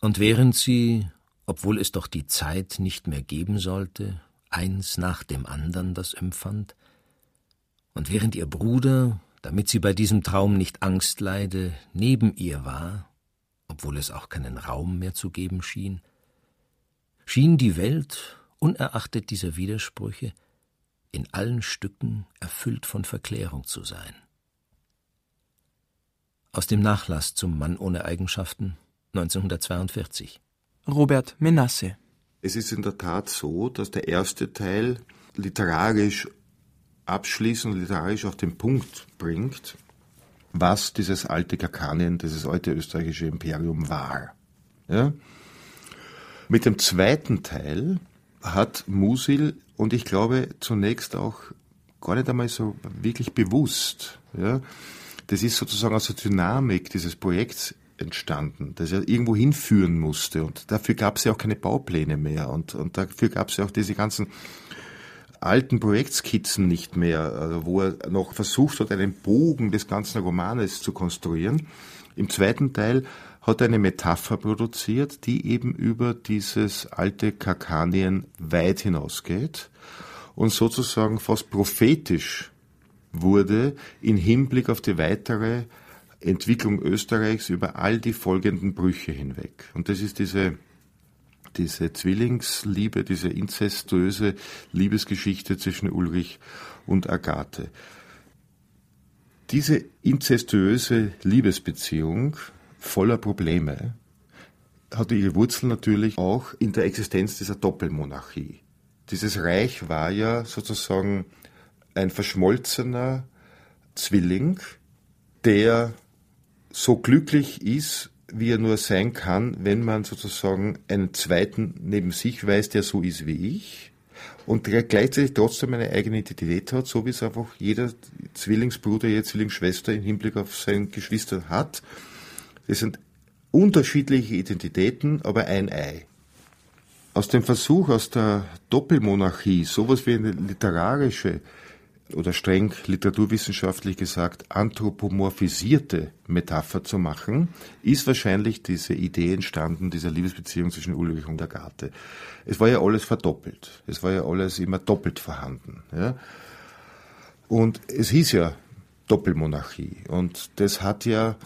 Und während sie, obwohl es doch die Zeit nicht mehr geben sollte, eins nach dem andern das empfand, und während ihr Bruder, damit sie bei diesem Traum nicht Angst leide, neben ihr war, obwohl es auch keinen Raum mehr zu geben schien, schien die Welt, unerachtet dieser Widersprüche, in allen Stücken erfüllt von Verklärung zu sein. Aus dem Nachlass zum Mann ohne Eigenschaften 1942. Robert Menasse. Es ist in der Tat so, dass der erste Teil literarisch abschließend literarisch auf den Punkt bringt, was dieses alte Kakanien, dieses alte österreichische Imperium war. Ja? Mit dem zweiten Teil hat Musil und ich glaube zunächst auch gar nicht einmal so wirklich bewusst. Ja. Das ist sozusagen aus der Dynamik dieses Projekts entstanden, das er irgendwo hinführen musste. Und dafür gab es ja auch keine Baupläne mehr. Und, und dafür gab es ja auch diese ganzen alten Projektskizzen nicht mehr, also wo er noch versucht hat, einen Bogen des ganzen Romanes zu konstruieren. Im zweiten Teil hat eine Metapher produziert, die eben über dieses alte Kakanien weit hinausgeht und sozusagen fast prophetisch wurde in Hinblick auf die weitere Entwicklung Österreichs über all die folgenden Brüche hinweg. Und das ist diese, diese Zwillingsliebe, diese inzestuöse Liebesgeschichte zwischen Ulrich und Agathe. Diese inzestuöse Liebesbeziehung voller Probleme, hat ihre Wurzeln natürlich auch in der Existenz dieser Doppelmonarchie. Dieses Reich war ja sozusagen ein verschmolzener Zwilling, der so glücklich ist, wie er nur sein kann, wenn man sozusagen einen zweiten neben sich weiß, der so ist wie ich und der gleichzeitig trotzdem eine eigene Identität hat, so wie es einfach jeder Zwillingsbruder, jede Zwillingsschwester im Hinblick auf seine Geschwister hat. Das sind unterschiedliche Identitäten, aber ein Ei. Aus dem Versuch, aus der Doppelmonarchie sowas wie eine literarische oder streng literaturwissenschaftlich gesagt anthropomorphisierte Metapher zu machen, ist wahrscheinlich diese Idee entstanden, dieser Liebesbeziehung zwischen Ulrich und Agathe. Es war ja alles verdoppelt. Es war ja alles immer doppelt vorhanden. Ja? Und es hieß ja Doppelmonarchie. Und das hat ja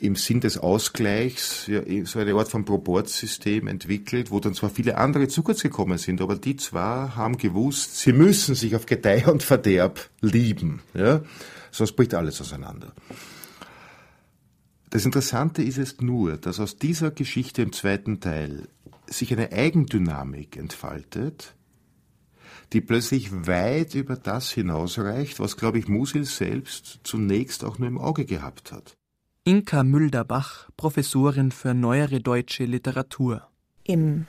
im Sinn des Ausgleichs ja, so eine Art von Proportsystem entwickelt, wo dann zwar viele andere zu kurz gekommen sind, aber die zwei haben gewusst, sie müssen sich auf Gedeih und Verderb lieben, ja? sonst bricht alles auseinander. Das Interessante ist es nur, dass aus dieser Geschichte im zweiten Teil sich eine Eigendynamik entfaltet, die plötzlich weit über das hinausreicht, was, glaube ich, Musil selbst zunächst auch nur im Auge gehabt hat. Inka Mülderbach, Professorin für neuere deutsche Literatur. Im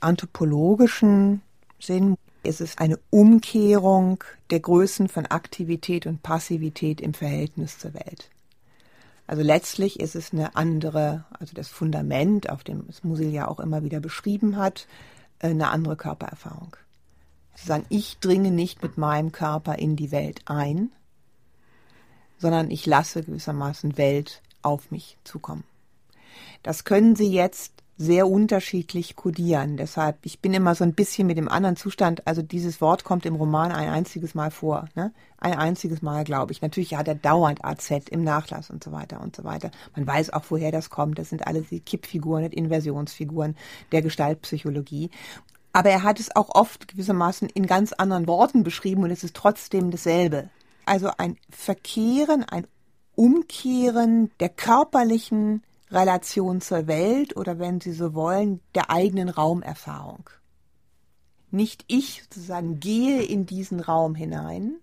anthropologischen Sinn ist es eine Umkehrung der Größen von Aktivität und Passivität im Verhältnis zur Welt. Also letztlich ist es eine andere, also das Fundament, auf dem es Musil ja auch immer wieder beschrieben hat, äh, eine andere Körpererfahrung. Zu sagen, ich dringe nicht mit meinem Körper in die Welt ein, sondern ich lasse gewissermaßen Welt auf mich zukommen. Das können Sie jetzt sehr unterschiedlich kodieren. Deshalb, ich bin immer so ein bisschen mit dem anderen Zustand, also dieses Wort kommt im Roman ein einziges Mal vor. Ne? Ein einziges Mal, glaube ich. Natürlich hat er dauernd AZ im Nachlass und so weiter und so weiter. Man weiß auch, woher das kommt. Das sind alle die Kippfiguren und Inversionsfiguren der Gestaltpsychologie. Aber er hat es auch oft gewissermaßen in ganz anderen Worten beschrieben und es ist trotzdem dasselbe. Also ein Verkehren, ein Umkehren der körperlichen Relation zur Welt oder wenn Sie so wollen, der eigenen Raumerfahrung. Nicht ich sozusagen gehe in diesen Raum hinein,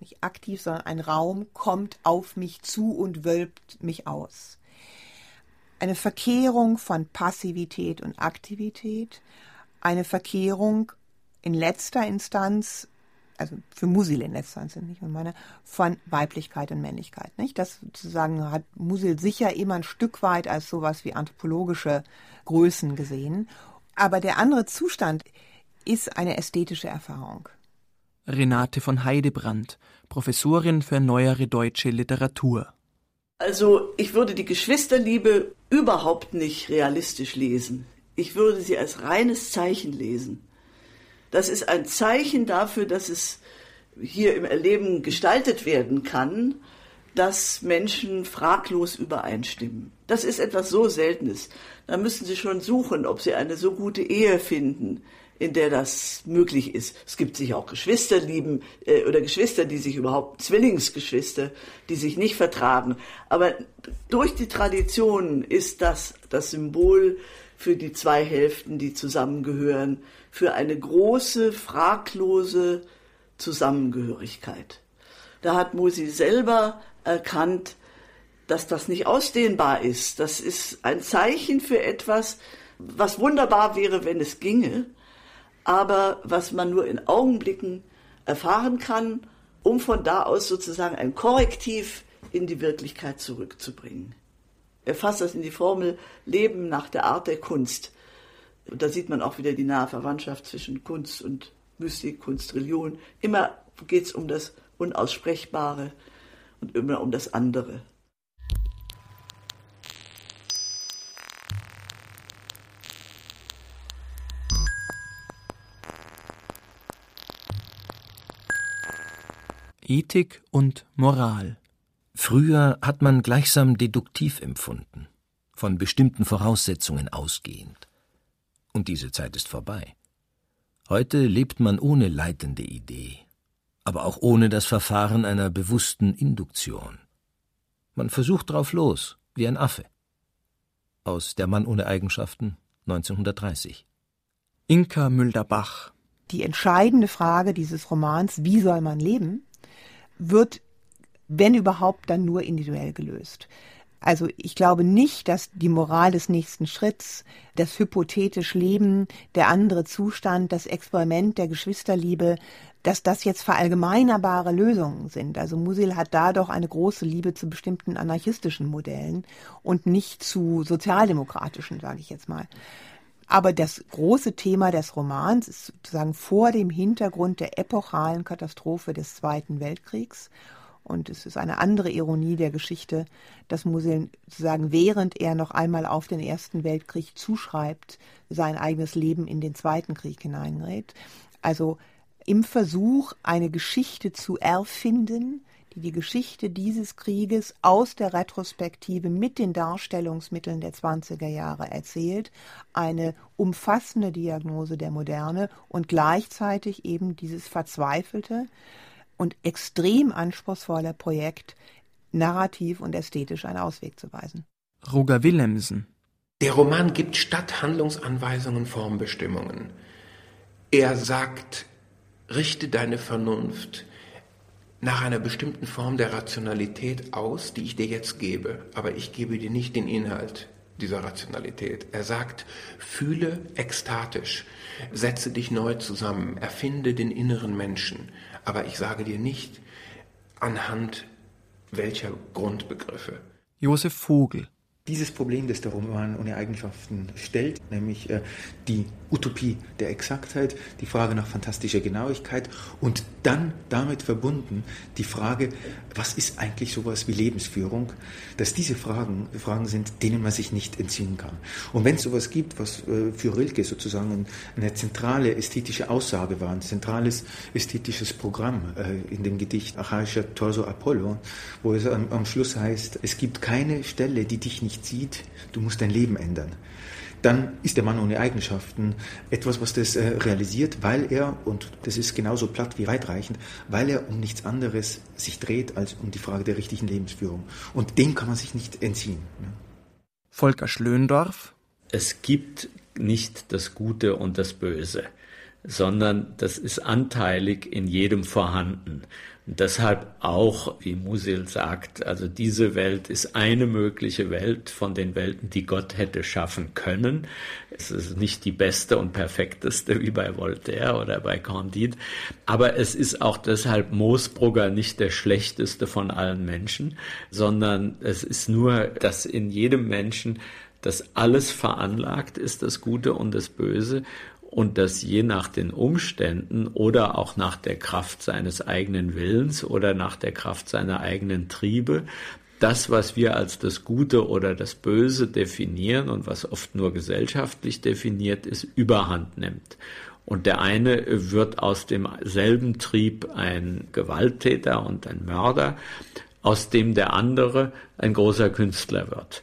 nicht aktiv, sondern ein Raum kommt auf mich zu und wölbt mich aus. Eine Verkehrung von Passivität und Aktivität, eine Verkehrung in letzter Instanz also für Musil in letzter Instanz, nicht und meine, von Weiblichkeit und Männlichkeit, nicht? Das sozusagen hat Musil sicher immer ein Stück weit als sowas wie anthropologische Größen gesehen. Aber der andere Zustand ist eine ästhetische Erfahrung. Renate von Heidebrand, Professorin für neuere deutsche Literatur. Also, ich würde die Geschwisterliebe überhaupt nicht realistisch lesen. Ich würde sie als reines Zeichen lesen. Das ist ein Zeichen dafür, dass es hier im Erleben gestaltet werden kann, dass Menschen fraglos übereinstimmen. Das ist etwas so Seltenes. Da müssen Sie schon suchen, ob Sie eine so gute Ehe finden, in der das möglich ist. Es gibt sicher auch Geschwisterlieben äh, oder Geschwister, die sich überhaupt Zwillingsgeschwister, die sich nicht vertragen. Aber durch die Tradition ist das das Symbol für die zwei Hälften, die zusammengehören, für eine große, fraglose Zusammengehörigkeit. Da hat Musi selber erkannt, dass das nicht ausdehnbar ist. Das ist ein Zeichen für etwas, was wunderbar wäre, wenn es ginge, aber was man nur in Augenblicken erfahren kann, um von da aus sozusagen ein Korrektiv in die Wirklichkeit zurückzubringen. Er fasst das in die Formel Leben nach der Art der Kunst. Und da sieht man auch wieder die nahe Verwandtschaft zwischen Kunst und Mystik, Kunst, Religion. Immer geht es um das Unaussprechbare und immer um das andere. Ethik und Moral. Früher hat man gleichsam deduktiv empfunden, von bestimmten Voraussetzungen ausgehend und diese Zeit ist vorbei. Heute lebt man ohne leitende Idee, aber auch ohne das Verfahren einer bewussten Induktion. Man versucht drauf los, wie ein Affe. Aus Der Mann ohne Eigenschaften 1930. Inka Mülder-Bach. Die entscheidende Frage dieses Romans, wie soll man leben, wird, wenn überhaupt, dann nur individuell gelöst. Also ich glaube nicht, dass die Moral des nächsten Schritts, das hypothetisch Leben, der andere Zustand, das Experiment der Geschwisterliebe, dass das jetzt verallgemeinerbare Lösungen sind. Also Musil hat da doch eine große Liebe zu bestimmten anarchistischen Modellen und nicht zu sozialdemokratischen, sage ich jetzt mal. Aber das große Thema des Romans ist sozusagen vor dem Hintergrund der epochalen Katastrophe des Zweiten Weltkriegs und es ist eine andere Ironie der Geschichte, dass Musil sozusagen während er noch einmal auf den Ersten Weltkrieg zuschreibt, sein eigenes Leben in den Zweiten Krieg hineingerät. Also im Versuch, eine Geschichte zu erfinden, die die Geschichte dieses Krieges aus der Retrospektive mit den Darstellungsmitteln der 20er Jahre erzählt, eine umfassende Diagnose der Moderne und gleichzeitig eben dieses verzweifelte, und extrem anspruchsvoller Projekt, narrativ und ästhetisch einen Ausweg zu weisen. Roger Willemsen. Der Roman gibt statt Handlungsanweisungen Formbestimmungen. Er sagt, richte deine Vernunft nach einer bestimmten Form der Rationalität aus, die ich dir jetzt gebe, aber ich gebe dir nicht den Inhalt dieser Rationalität. Er sagt, fühle ekstatisch, setze dich neu zusammen, erfinde den inneren Menschen, aber ich sage dir nicht anhand welcher Grundbegriffe. Josef Vogel dieses Problem, das der Roman ohne Eigenschaften stellt, nämlich äh, die Utopie der Exaktheit, die Frage nach fantastischer Genauigkeit und dann damit verbunden die Frage, was ist eigentlich sowas wie Lebensführung, dass diese Fragen Fragen sind, denen man sich nicht entziehen kann. Und wenn es sowas gibt, was äh, für Rilke sozusagen eine zentrale ästhetische Aussage war, ein zentrales ästhetisches Programm äh, in dem Gedicht Archaischer Torso Apollo, wo es am, am Schluss heißt, es gibt keine Stelle, die dich nicht nicht sieht, du musst dein Leben ändern. Dann ist der Mann ohne Eigenschaften etwas, was das äh, realisiert, weil er, und das ist genauso platt wie weitreichend, weil er um nichts anderes sich dreht als um die Frage der richtigen Lebensführung. Und dem kann man sich nicht entziehen. Ne? Volker Schlöndorf. Es gibt nicht das Gute und das Böse, sondern das ist anteilig in jedem vorhanden. Deshalb auch, wie Musil sagt, also diese Welt ist eine mögliche Welt von den Welten, die Gott hätte schaffen können. Es ist nicht die beste und perfekteste wie bei Voltaire oder bei Candide, aber es ist auch deshalb Moosbrugger nicht der schlechteste von allen Menschen, sondern es ist nur, dass in jedem Menschen das alles veranlagt ist, das Gute und das Böse und dass je nach den Umständen oder auch nach der Kraft seines eigenen Willens oder nach der Kraft seiner eigenen Triebe das, was wir als das Gute oder das Böse definieren und was oft nur gesellschaftlich definiert ist, überhand nimmt. Und der eine wird aus demselben Trieb ein Gewalttäter und ein Mörder, aus dem der andere ein großer Künstler wird.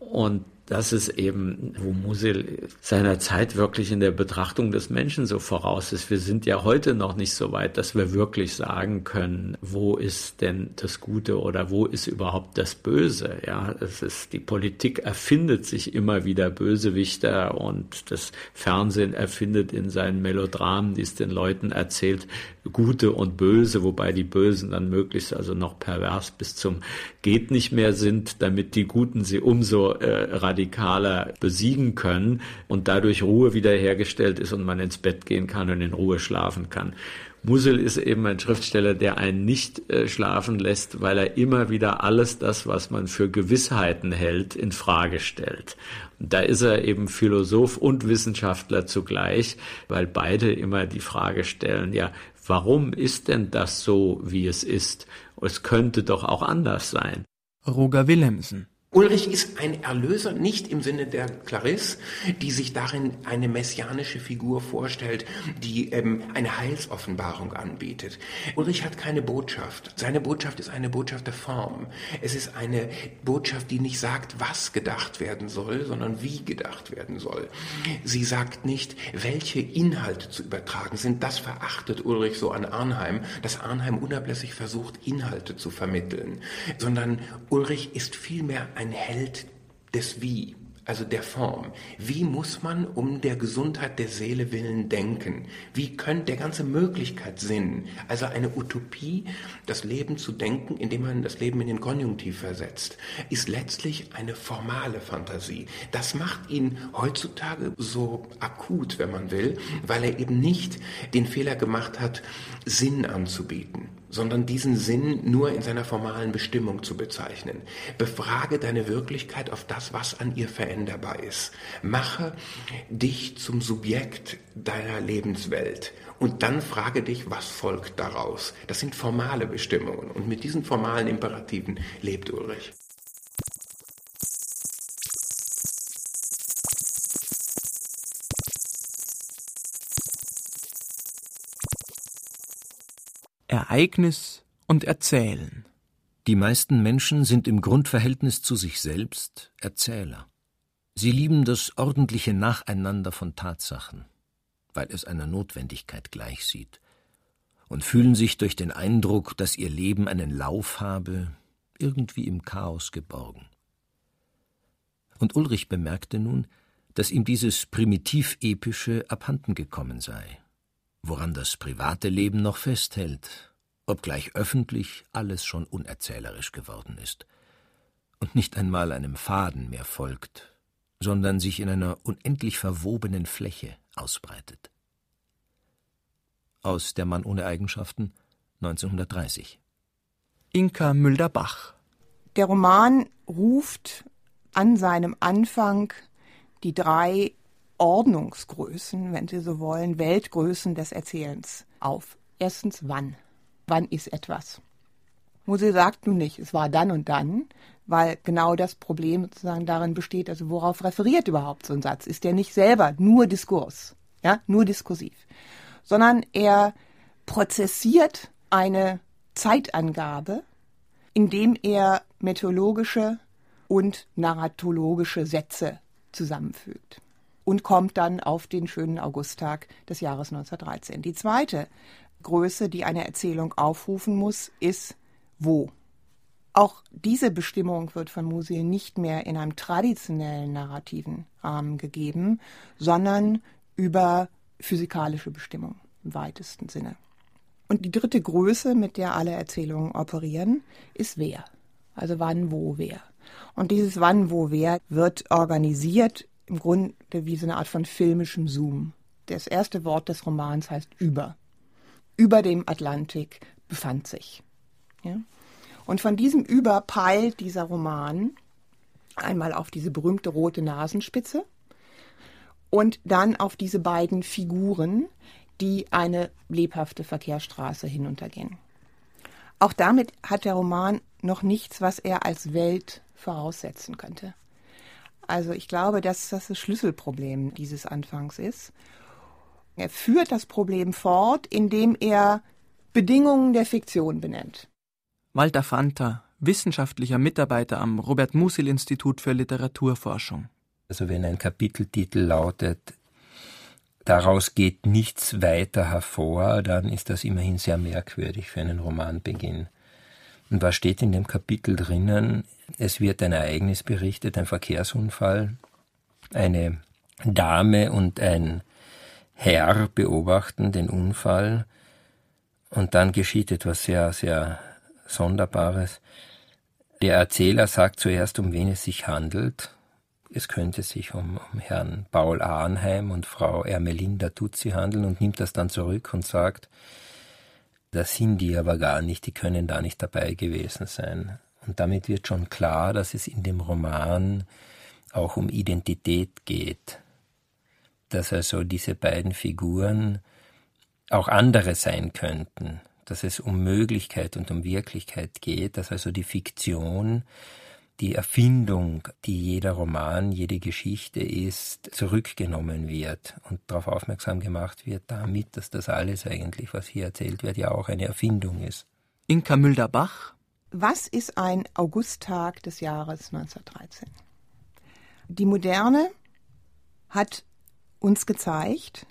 Und das ist eben, wo Musil seiner Zeit wirklich in der Betrachtung des Menschen so voraus ist. Wir sind ja heute noch nicht so weit, dass wir wirklich sagen können, wo ist denn das Gute oder wo ist überhaupt das Böse? Ja, es ist, die Politik erfindet sich immer wieder Bösewichter und das Fernsehen erfindet in seinen Melodramen, die es den Leuten erzählt, Gute und Böse, wobei die Bösen dann möglichst also noch pervers bis zum geht nicht mehr sind, damit die Guten sie umso äh, radikaler besiegen können und dadurch Ruhe wiederhergestellt ist und man ins Bett gehen kann und in Ruhe schlafen kann. Musil ist eben ein Schriftsteller, der einen nicht äh, schlafen lässt, weil er immer wieder alles das, was man für Gewissheiten hält, in Frage stellt. Und da ist er eben Philosoph und Wissenschaftler zugleich, weil beide immer die Frage stellen, ja, warum ist denn das so, wie es ist? Es könnte doch auch anders sein. Roger Willemsen Ulrich ist ein Erlöser nicht im Sinne der Clarisse, die sich darin eine messianische Figur vorstellt, die ähm, eine Heilsoffenbarung anbietet. Ulrich hat keine Botschaft. Seine Botschaft ist eine Botschaft der Form. Es ist eine Botschaft, die nicht sagt, was gedacht werden soll, sondern wie gedacht werden soll. Sie sagt nicht, welche Inhalte zu übertragen sind. Das verachtet Ulrich so an Arnheim, dass Arnheim unablässig versucht, Inhalte zu vermitteln, sondern Ulrich ist vielmehr ein Held des Wie also der Form. Wie muss man um der Gesundheit der Seele willen denken? Wie könnte der ganze Möglichkeitssinn, also eine Utopie, das Leben zu denken, indem man das Leben in den Konjunktiv versetzt, ist letztlich eine formale Fantasie. Das macht ihn heutzutage so akut, wenn man will, weil er eben nicht den Fehler gemacht hat, Sinn anzubieten sondern diesen Sinn nur in seiner formalen Bestimmung zu bezeichnen. Befrage deine Wirklichkeit auf das, was an ihr veränderbar ist. Mache dich zum Subjekt deiner Lebenswelt und dann frage dich, was folgt daraus. Das sind formale Bestimmungen und mit diesen formalen Imperativen lebt Ulrich. Ereignis und Erzählen. Die meisten Menschen sind im Grundverhältnis zu sich selbst Erzähler. Sie lieben das ordentliche Nacheinander von Tatsachen, weil es einer Notwendigkeit gleichsieht, und fühlen sich durch den Eindruck, dass ihr Leben einen Lauf habe, irgendwie im Chaos geborgen. Und Ulrich bemerkte nun, dass ihm dieses primitiv-epische abhanden gekommen sei woran das private Leben noch festhält, obgleich öffentlich alles schon unerzählerisch geworden ist und nicht einmal einem Faden mehr folgt, sondern sich in einer unendlich verwobenen Fläche ausbreitet. Aus Der Mann ohne Eigenschaften 1930 Inka Mülder-Bach Der Roman ruft an seinem Anfang die drei Ordnungsgrößen, wenn Sie so wollen, Weltgrößen des Erzählens auf. Erstens, wann? Wann ist etwas? Mose sagt nun nicht, es war dann und dann, weil genau das Problem sozusagen darin besteht, also worauf referiert überhaupt so ein Satz? Ist der nicht selber nur Diskurs, ja, nur diskursiv, sondern er prozessiert eine Zeitangabe, indem er meteorologische und narratologische Sätze zusammenfügt und kommt dann auf den schönen Augusttag des Jahres 1913. Die zweite Größe, die eine Erzählung aufrufen muss, ist wo. Auch diese Bestimmung wird von Musil nicht mehr in einem traditionellen narrativen Rahmen gegeben, sondern über physikalische Bestimmung im weitesten Sinne. Und die dritte Größe, mit der alle Erzählungen operieren, ist wer. Also wann, wo, wer. Und dieses wann, wo, wer wird organisiert im Grunde wie so eine Art von filmischem Zoom. Das erste Wort des Romans heißt über. Über dem Atlantik befand sich. Ja? Und von diesem Über peilt dieser Roman einmal auf diese berühmte rote Nasenspitze und dann auf diese beiden Figuren, die eine lebhafte Verkehrsstraße hinuntergehen. Auch damit hat der Roman noch nichts, was er als Welt voraussetzen könnte. Also ich glaube, dass das das Schlüsselproblem dieses Anfangs ist. Er führt das Problem fort, indem er Bedingungen der Fiktion benennt. Walter Fanta, wissenschaftlicher Mitarbeiter am Robert Musil Institut für Literaturforschung. Also wenn ein Kapiteltitel lautet, daraus geht nichts weiter hervor, dann ist das immerhin sehr merkwürdig für einen Romanbeginn. Und was steht in dem Kapitel drinnen? Es wird ein Ereignis berichtet, ein Verkehrsunfall. Eine Dame und ein Herr beobachten den Unfall. Und dann geschieht etwas sehr, sehr Sonderbares. Der Erzähler sagt zuerst, um wen es sich handelt. Es könnte sich um, um Herrn Paul Arnheim und Frau Ermelinda Tutzi handeln und nimmt das dann zurück und sagt, das sind die aber gar nicht, die können da nicht dabei gewesen sein. Und damit wird schon klar, dass es in dem Roman auch um Identität geht. Dass also diese beiden Figuren auch andere sein könnten. Dass es um Möglichkeit und um Wirklichkeit geht, dass also die Fiktion die Erfindung, die jeder Roman, jede Geschichte ist, zurückgenommen wird und darauf aufmerksam gemacht wird, damit, dass das alles eigentlich, was hier erzählt wird, ja auch eine Erfindung ist. Inka Mülder-Bach. Was ist ein Augusttag des Jahres 1913? Die Moderne hat uns gezeigt,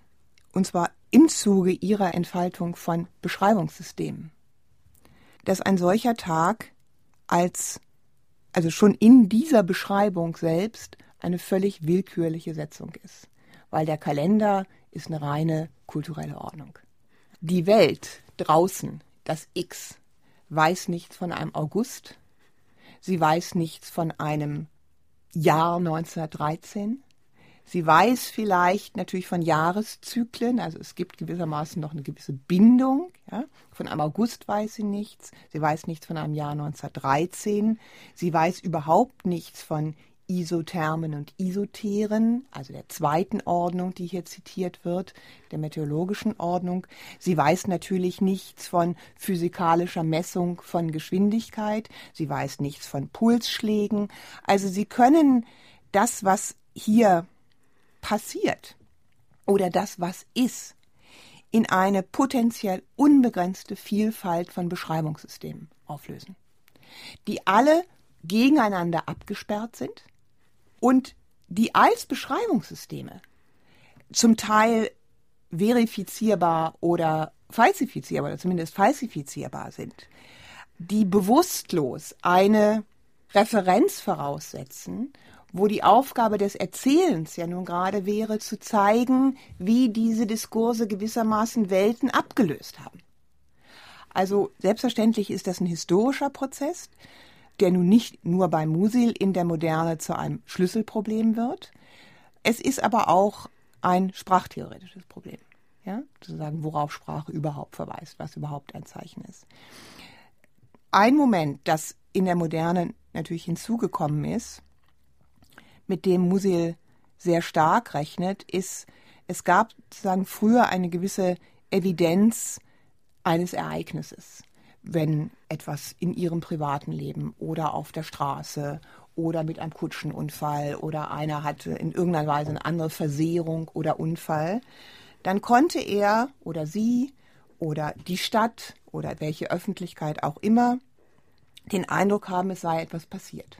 und zwar im Zuge ihrer Entfaltung von Beschreibungssystemen, dass ein solcher Tag als also schon in dieser Beschreibung selbst eine völlig willkürliche Setzung ist, weil der Kalender ist eine reine kulturelle Ordnung. Die Welt draußen, das X, weiß nichts von einem August, sie weiß nichts von einem Jahr 1913, Sie weiß vielleicht natürlich von Jahreszyklen, also es gibt gewissermaßen noch eine gewisse Bindung. Ja. Von einem August weiß sie nichts. Sie weiß nichts von einem Jahr 1913. Sie weiß überhaupt nichts von Isothermen und Isotheren, also der zweiten Ordnung, die hier zitiert wird, der meteorologischen Ordnung. Sie weiß natürlich nichts von physikalischer Messung von Geschwindigkeit. Sie weiß nichts von Pulsschlägen. Also Sie können das, was hier passiert oder das, was ist, in eine potenziell unbegrenzte Vielfalt von Beschreibungssystemen auflösen, die alle gegeneinander abgesperrt sind und die als Beschreibungssysteme zum Teil verifizierbar oder falsifizierbar oder zumindest falsifizierbar sind, die bewusstlos eine Referenz voraussetzen wo die Aufgabe des Erzählens ja nun gerade wäre, zu zeigen, wie diese Diskurse gewissermaßen Welten abgelöst haben. Also selbstverständlich ist das ein historischer Prozess, der nun nicht nur bei Musil in der Moderne zu einem Schlüsselproblem wird. Es ist aber auch ein sprachtheoretisches Problem. Ja, zu sagen, worauf Sprache überhaupt verweist, was überhaupt ein Zeichen ist. Ein Moment, das in der Moderne natürlich hinzugekommen ist, mit dem Musil sehr stark rechnet, ist, es gab sozusagen früher eine gewisse Evidenz eines Ereignisses, wenn etwas in ihrem privaten Leben oder auf der Straße oder mit einem Kutschenunfall oder einer hatte in irgendeiner Weise eine andere Versehrung oder Unfall, dann konnte er oder sie oder die Stadt oder welche Öffentlichkeit auch immer den Eindruck haben, es sei etwas passiert.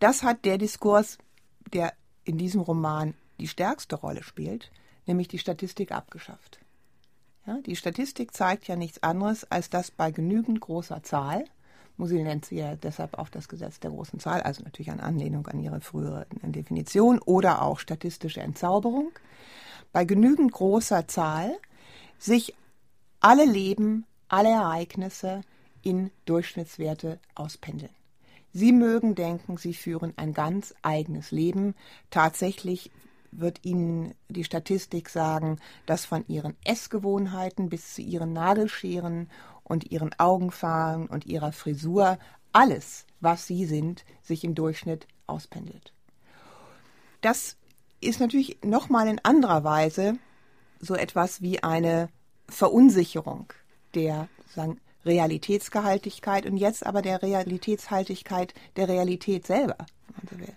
Das hat der Diskurs, der in diesem Roman die stärkste Rolle spielt, nämlich die Statistik abgeschafft. Ja, die Statistik zeigt ja nichts anderes, als dass bei genügend großer Zahl, Musil nennt sie ja deshalb auch das Gesetz der großen Zahl, also natürlich eine Anlehnung an ihre frühere Definition oder auch statistische Entzauberung, bei genügend großer Zahl sich alle Leben, alle Ereignisse in Durchschnittswerte auspendeln. Sie mögen denken, Sie führen ein ganz eigenes Leben. Tatsächlich wird Ihnen die Statistik sagen, dass von Ihren Essgewohnheiten bis zu Ihren Nagelscheren und Ihren Augenfarben und Ihrer Frisur alles, was Sie sind, sich im Durchschnitt auspendelt. Das ist natürlich nochmal in anderer Weise so etwas wie eine Verunsicherung der sagen, Realitätsgehaltigkeit und jetzt aber der Realitätshaltigkeit der Realität selber, wenn man so will.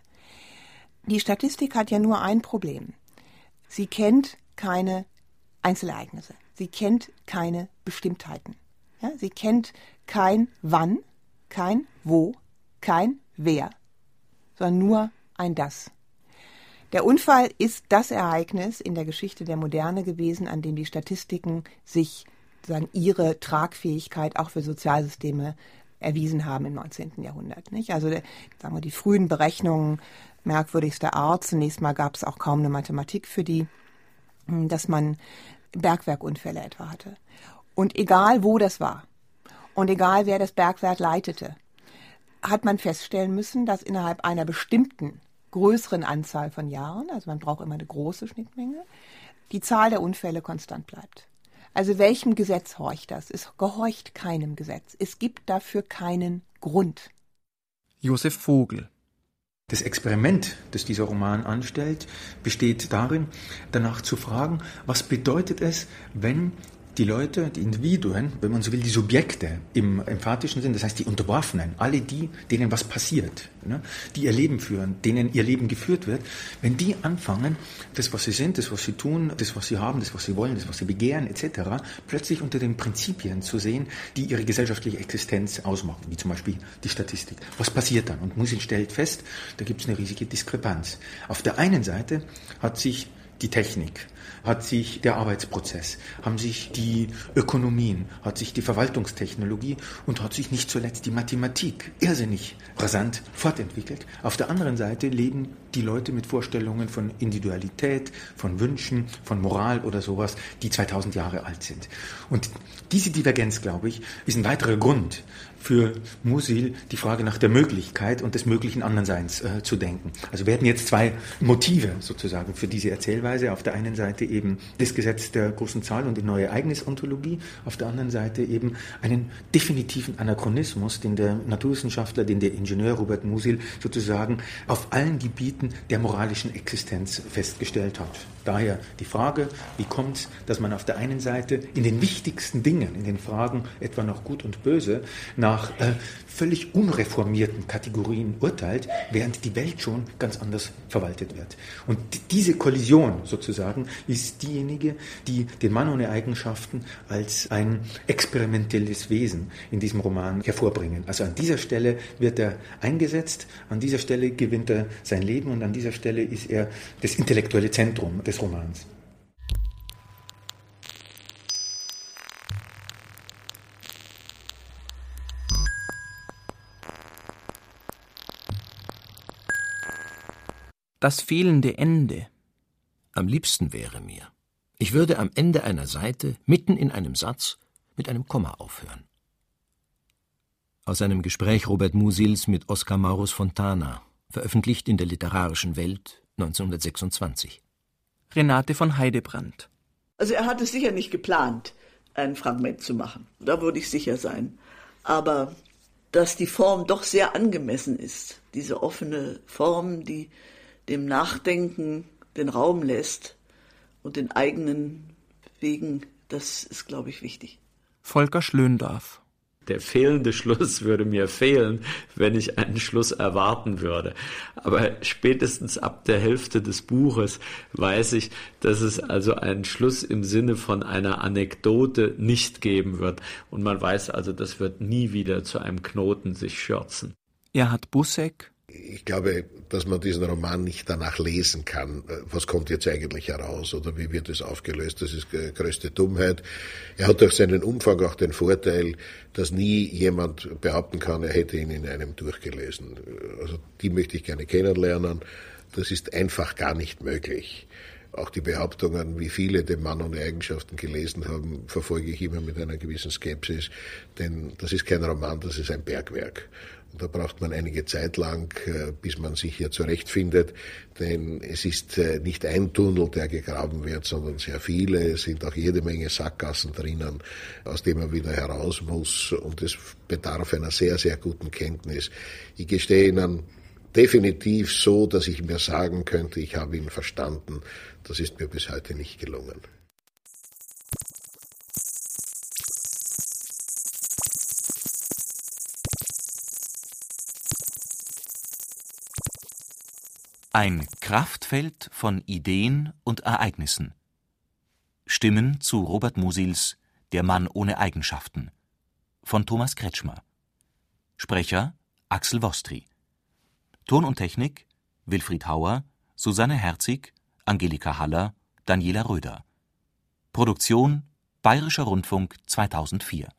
Die Statistik hat ja nur ein Problem. Sie kennt keine Einzelereignisse. Sie kennt keine Bestimmtheiten. Ja, sie kennt kein Wann, kein Wo, kein Wer, sondern nur ein Das. Der Unfall ist das Ereignis in der Geschichte der Moderne gewesen, an dem die Statistiken sich sagen, ihre Tragfähigkeit auch für Sozialsysteme erwiesen haben im 19. Jahrhundert. Nicht? Also sagen wir, die frühen Berechnungen merkwürdigster Art. Zunächst mal gab es auch kaum eine Mathematik für die, hm, dass man Bergwerkunfälle etwa hatte. Und egal wo das war und egal wer das Bergwerk leitete, hat man feststellen müssen, dass innerhalb einer bestimmten größeren Anzahl von Jahren, also man braucht immer eine große Schnittmenge, die Zahl der Unfälle konstant bleibt. Also welchem Gesetz horcht das? Es gehorcht keinem Gesetz. Es gibt dafür keinen Grund. Josef Vogel. Das Experiment, das dieser Roman anstellt, besteht darin, danach zu fragen, was bedeutet es, wenn die Leute, die Individuen, wenn man so will, die Subjekte im emphatischen Sinn, das heißt die Unterworfenen, alle die, denen was passiert, ne, die ihr Leben führen, denen ihr Leben geführt wird, wenn die anfangen, das, was sie sind, das, was sie tun, das, was sie haben, das, was sie wollen, das, was sie begehren, etc., plötzlich unter den Prinzipien zu sehen, die ihre gesellschaftliche Existenz ausmachen, wie zum Beispiel die Statistik. Was passiert dann? Und Musil stellt fest, da gibt es eine riesige Diskrepanz. Auf der einen Seite hat sich die Technik, hat sich der Arbeitsprozess, haben sich die Ökonomien, hat sich die Verwaltungstechnologie und hat sich nicht zuletzt die Mathematik irrsinnig rasant fortentwickelt. Auf der anderen Seite leben die Leute mit Vorstellungen von Individualität, von Wünschen, von Moral oder sowas, die 2000 Jahre alt sind. Und diese Divergenz, glaube ich, ist ein weiterer Grund für Musil, die Frage nach der Möglichkeit und des möglichen Anderenseins äh, zu denken. Also hätten jetzt zwei Motive sozusagen für diese Erzählweise. Auf der einen Seite eben das Gesetz der großen Zahl und die neue Ereignisontologie, auf der anderen Seite eben einen definitiven Anachronismus, den der Naturwissenschaftler, den der Ingenieur Robert Musil sozusagen auf allen Gebieten der moralischen Existenz festgestellt hat. Daher die Frage, wie kommt es, dass man auf der einen Seite in den wichtigsten Dingen, in den Fragen etwa noch Gut und Böse, nach äh, völlig unreformierten Kategorien urteilt, während die Welt schon ganz anders verwaltet wird. Und diese Kollision sozusagen ist diejenige, die den Mann ohne Eigenschaften als ein experimentelles Wesen in diesem Roman hervorbringen. Also an dieser Stelle wird er eingesetzt, an dieser Stelle gewinnt er sein Leben und an dieser Stelle ist er das intellektuelle Zentrum des Romans. Das fehlende Ende. Am liebsten wäre mir, ich würde am Ende einer Seite, mitten in einem Satz, mit einem Komma aufhören. Aus einem Gespräch Robert Musils mit Oskar Maurus Fontana, veröffentlicht in der Literarischen Welt 1926. Renate von Heidebrand. Also er hat es sicher nicht geplant, ein Fragment zu machen. Da würde ich sicher sein. Aber dass die Form doch sehr angemessen ist, diese offene Form, die dem Nachdenken den Raum lässt und den eigenen Wegen, das ist, glaube ich, wichtig. Volker Schlöndorf der fehlende Schluss würde mir fehlen, wenn ich einen Schluss erwarten würde. Aber spätestens ab der Hälfte des Buches weiß ich, dass es also einen Schluss im Sinne von einer Anekdote nicht geben wird. Und man weiß also, das wird nie wieder zu einem Knoten sich schürzen. Erhard Busseck ich glaube, dass man diesen Roman nicht danach lesen kann, was kommt jetzt eigentlich heraus oder wie wird es aufgelöst. Das ist größte Dummheit. Er hat durch seinen Umfang auch den Vorteil, dass nie jemand behaupten kann, er hätte ihn in einem durchgelesen. Also die möchte ich gerne kennenlernen. Das ist einfach gar nicht möglich. Auch die Behauptungen, wie viele den Mann ohne Eigenschaften gelesen haben, verfolge ich immer mit einer gewissen Skepsis, denn das ist kein Roman, das ist ein Bergwerk. Da braucht man einige Zeit lang, äh, bis man sich hier zurechtfindet, denn es ist äh, nicht ein Tunnel, der gegraben wird, sondern sehr viele. Es sind auch jede Menge Sackgassen drinnen, aus denen man wieder heraus muss und es bedarf einer sehr, sehr guten Kenntnis. Ich gestehe Ihnen definitiv so, dass ich mir sagen könnte, ich habe ihn verstanden. Das ist mir bis heute nicht gelungen. Ein Kraftfeld von Ideen und Ereignissen. Stimmen zu Robert Musils Der Mann ohne Eigenschaften von Thomas Kretschmer. Sprecher Axel Wostri. Ton und Technik Wilfried Hauer, Susanne Herzig, Angelika Haller, Daniela Röder. Produktion Bayerischer Rundfunk 2004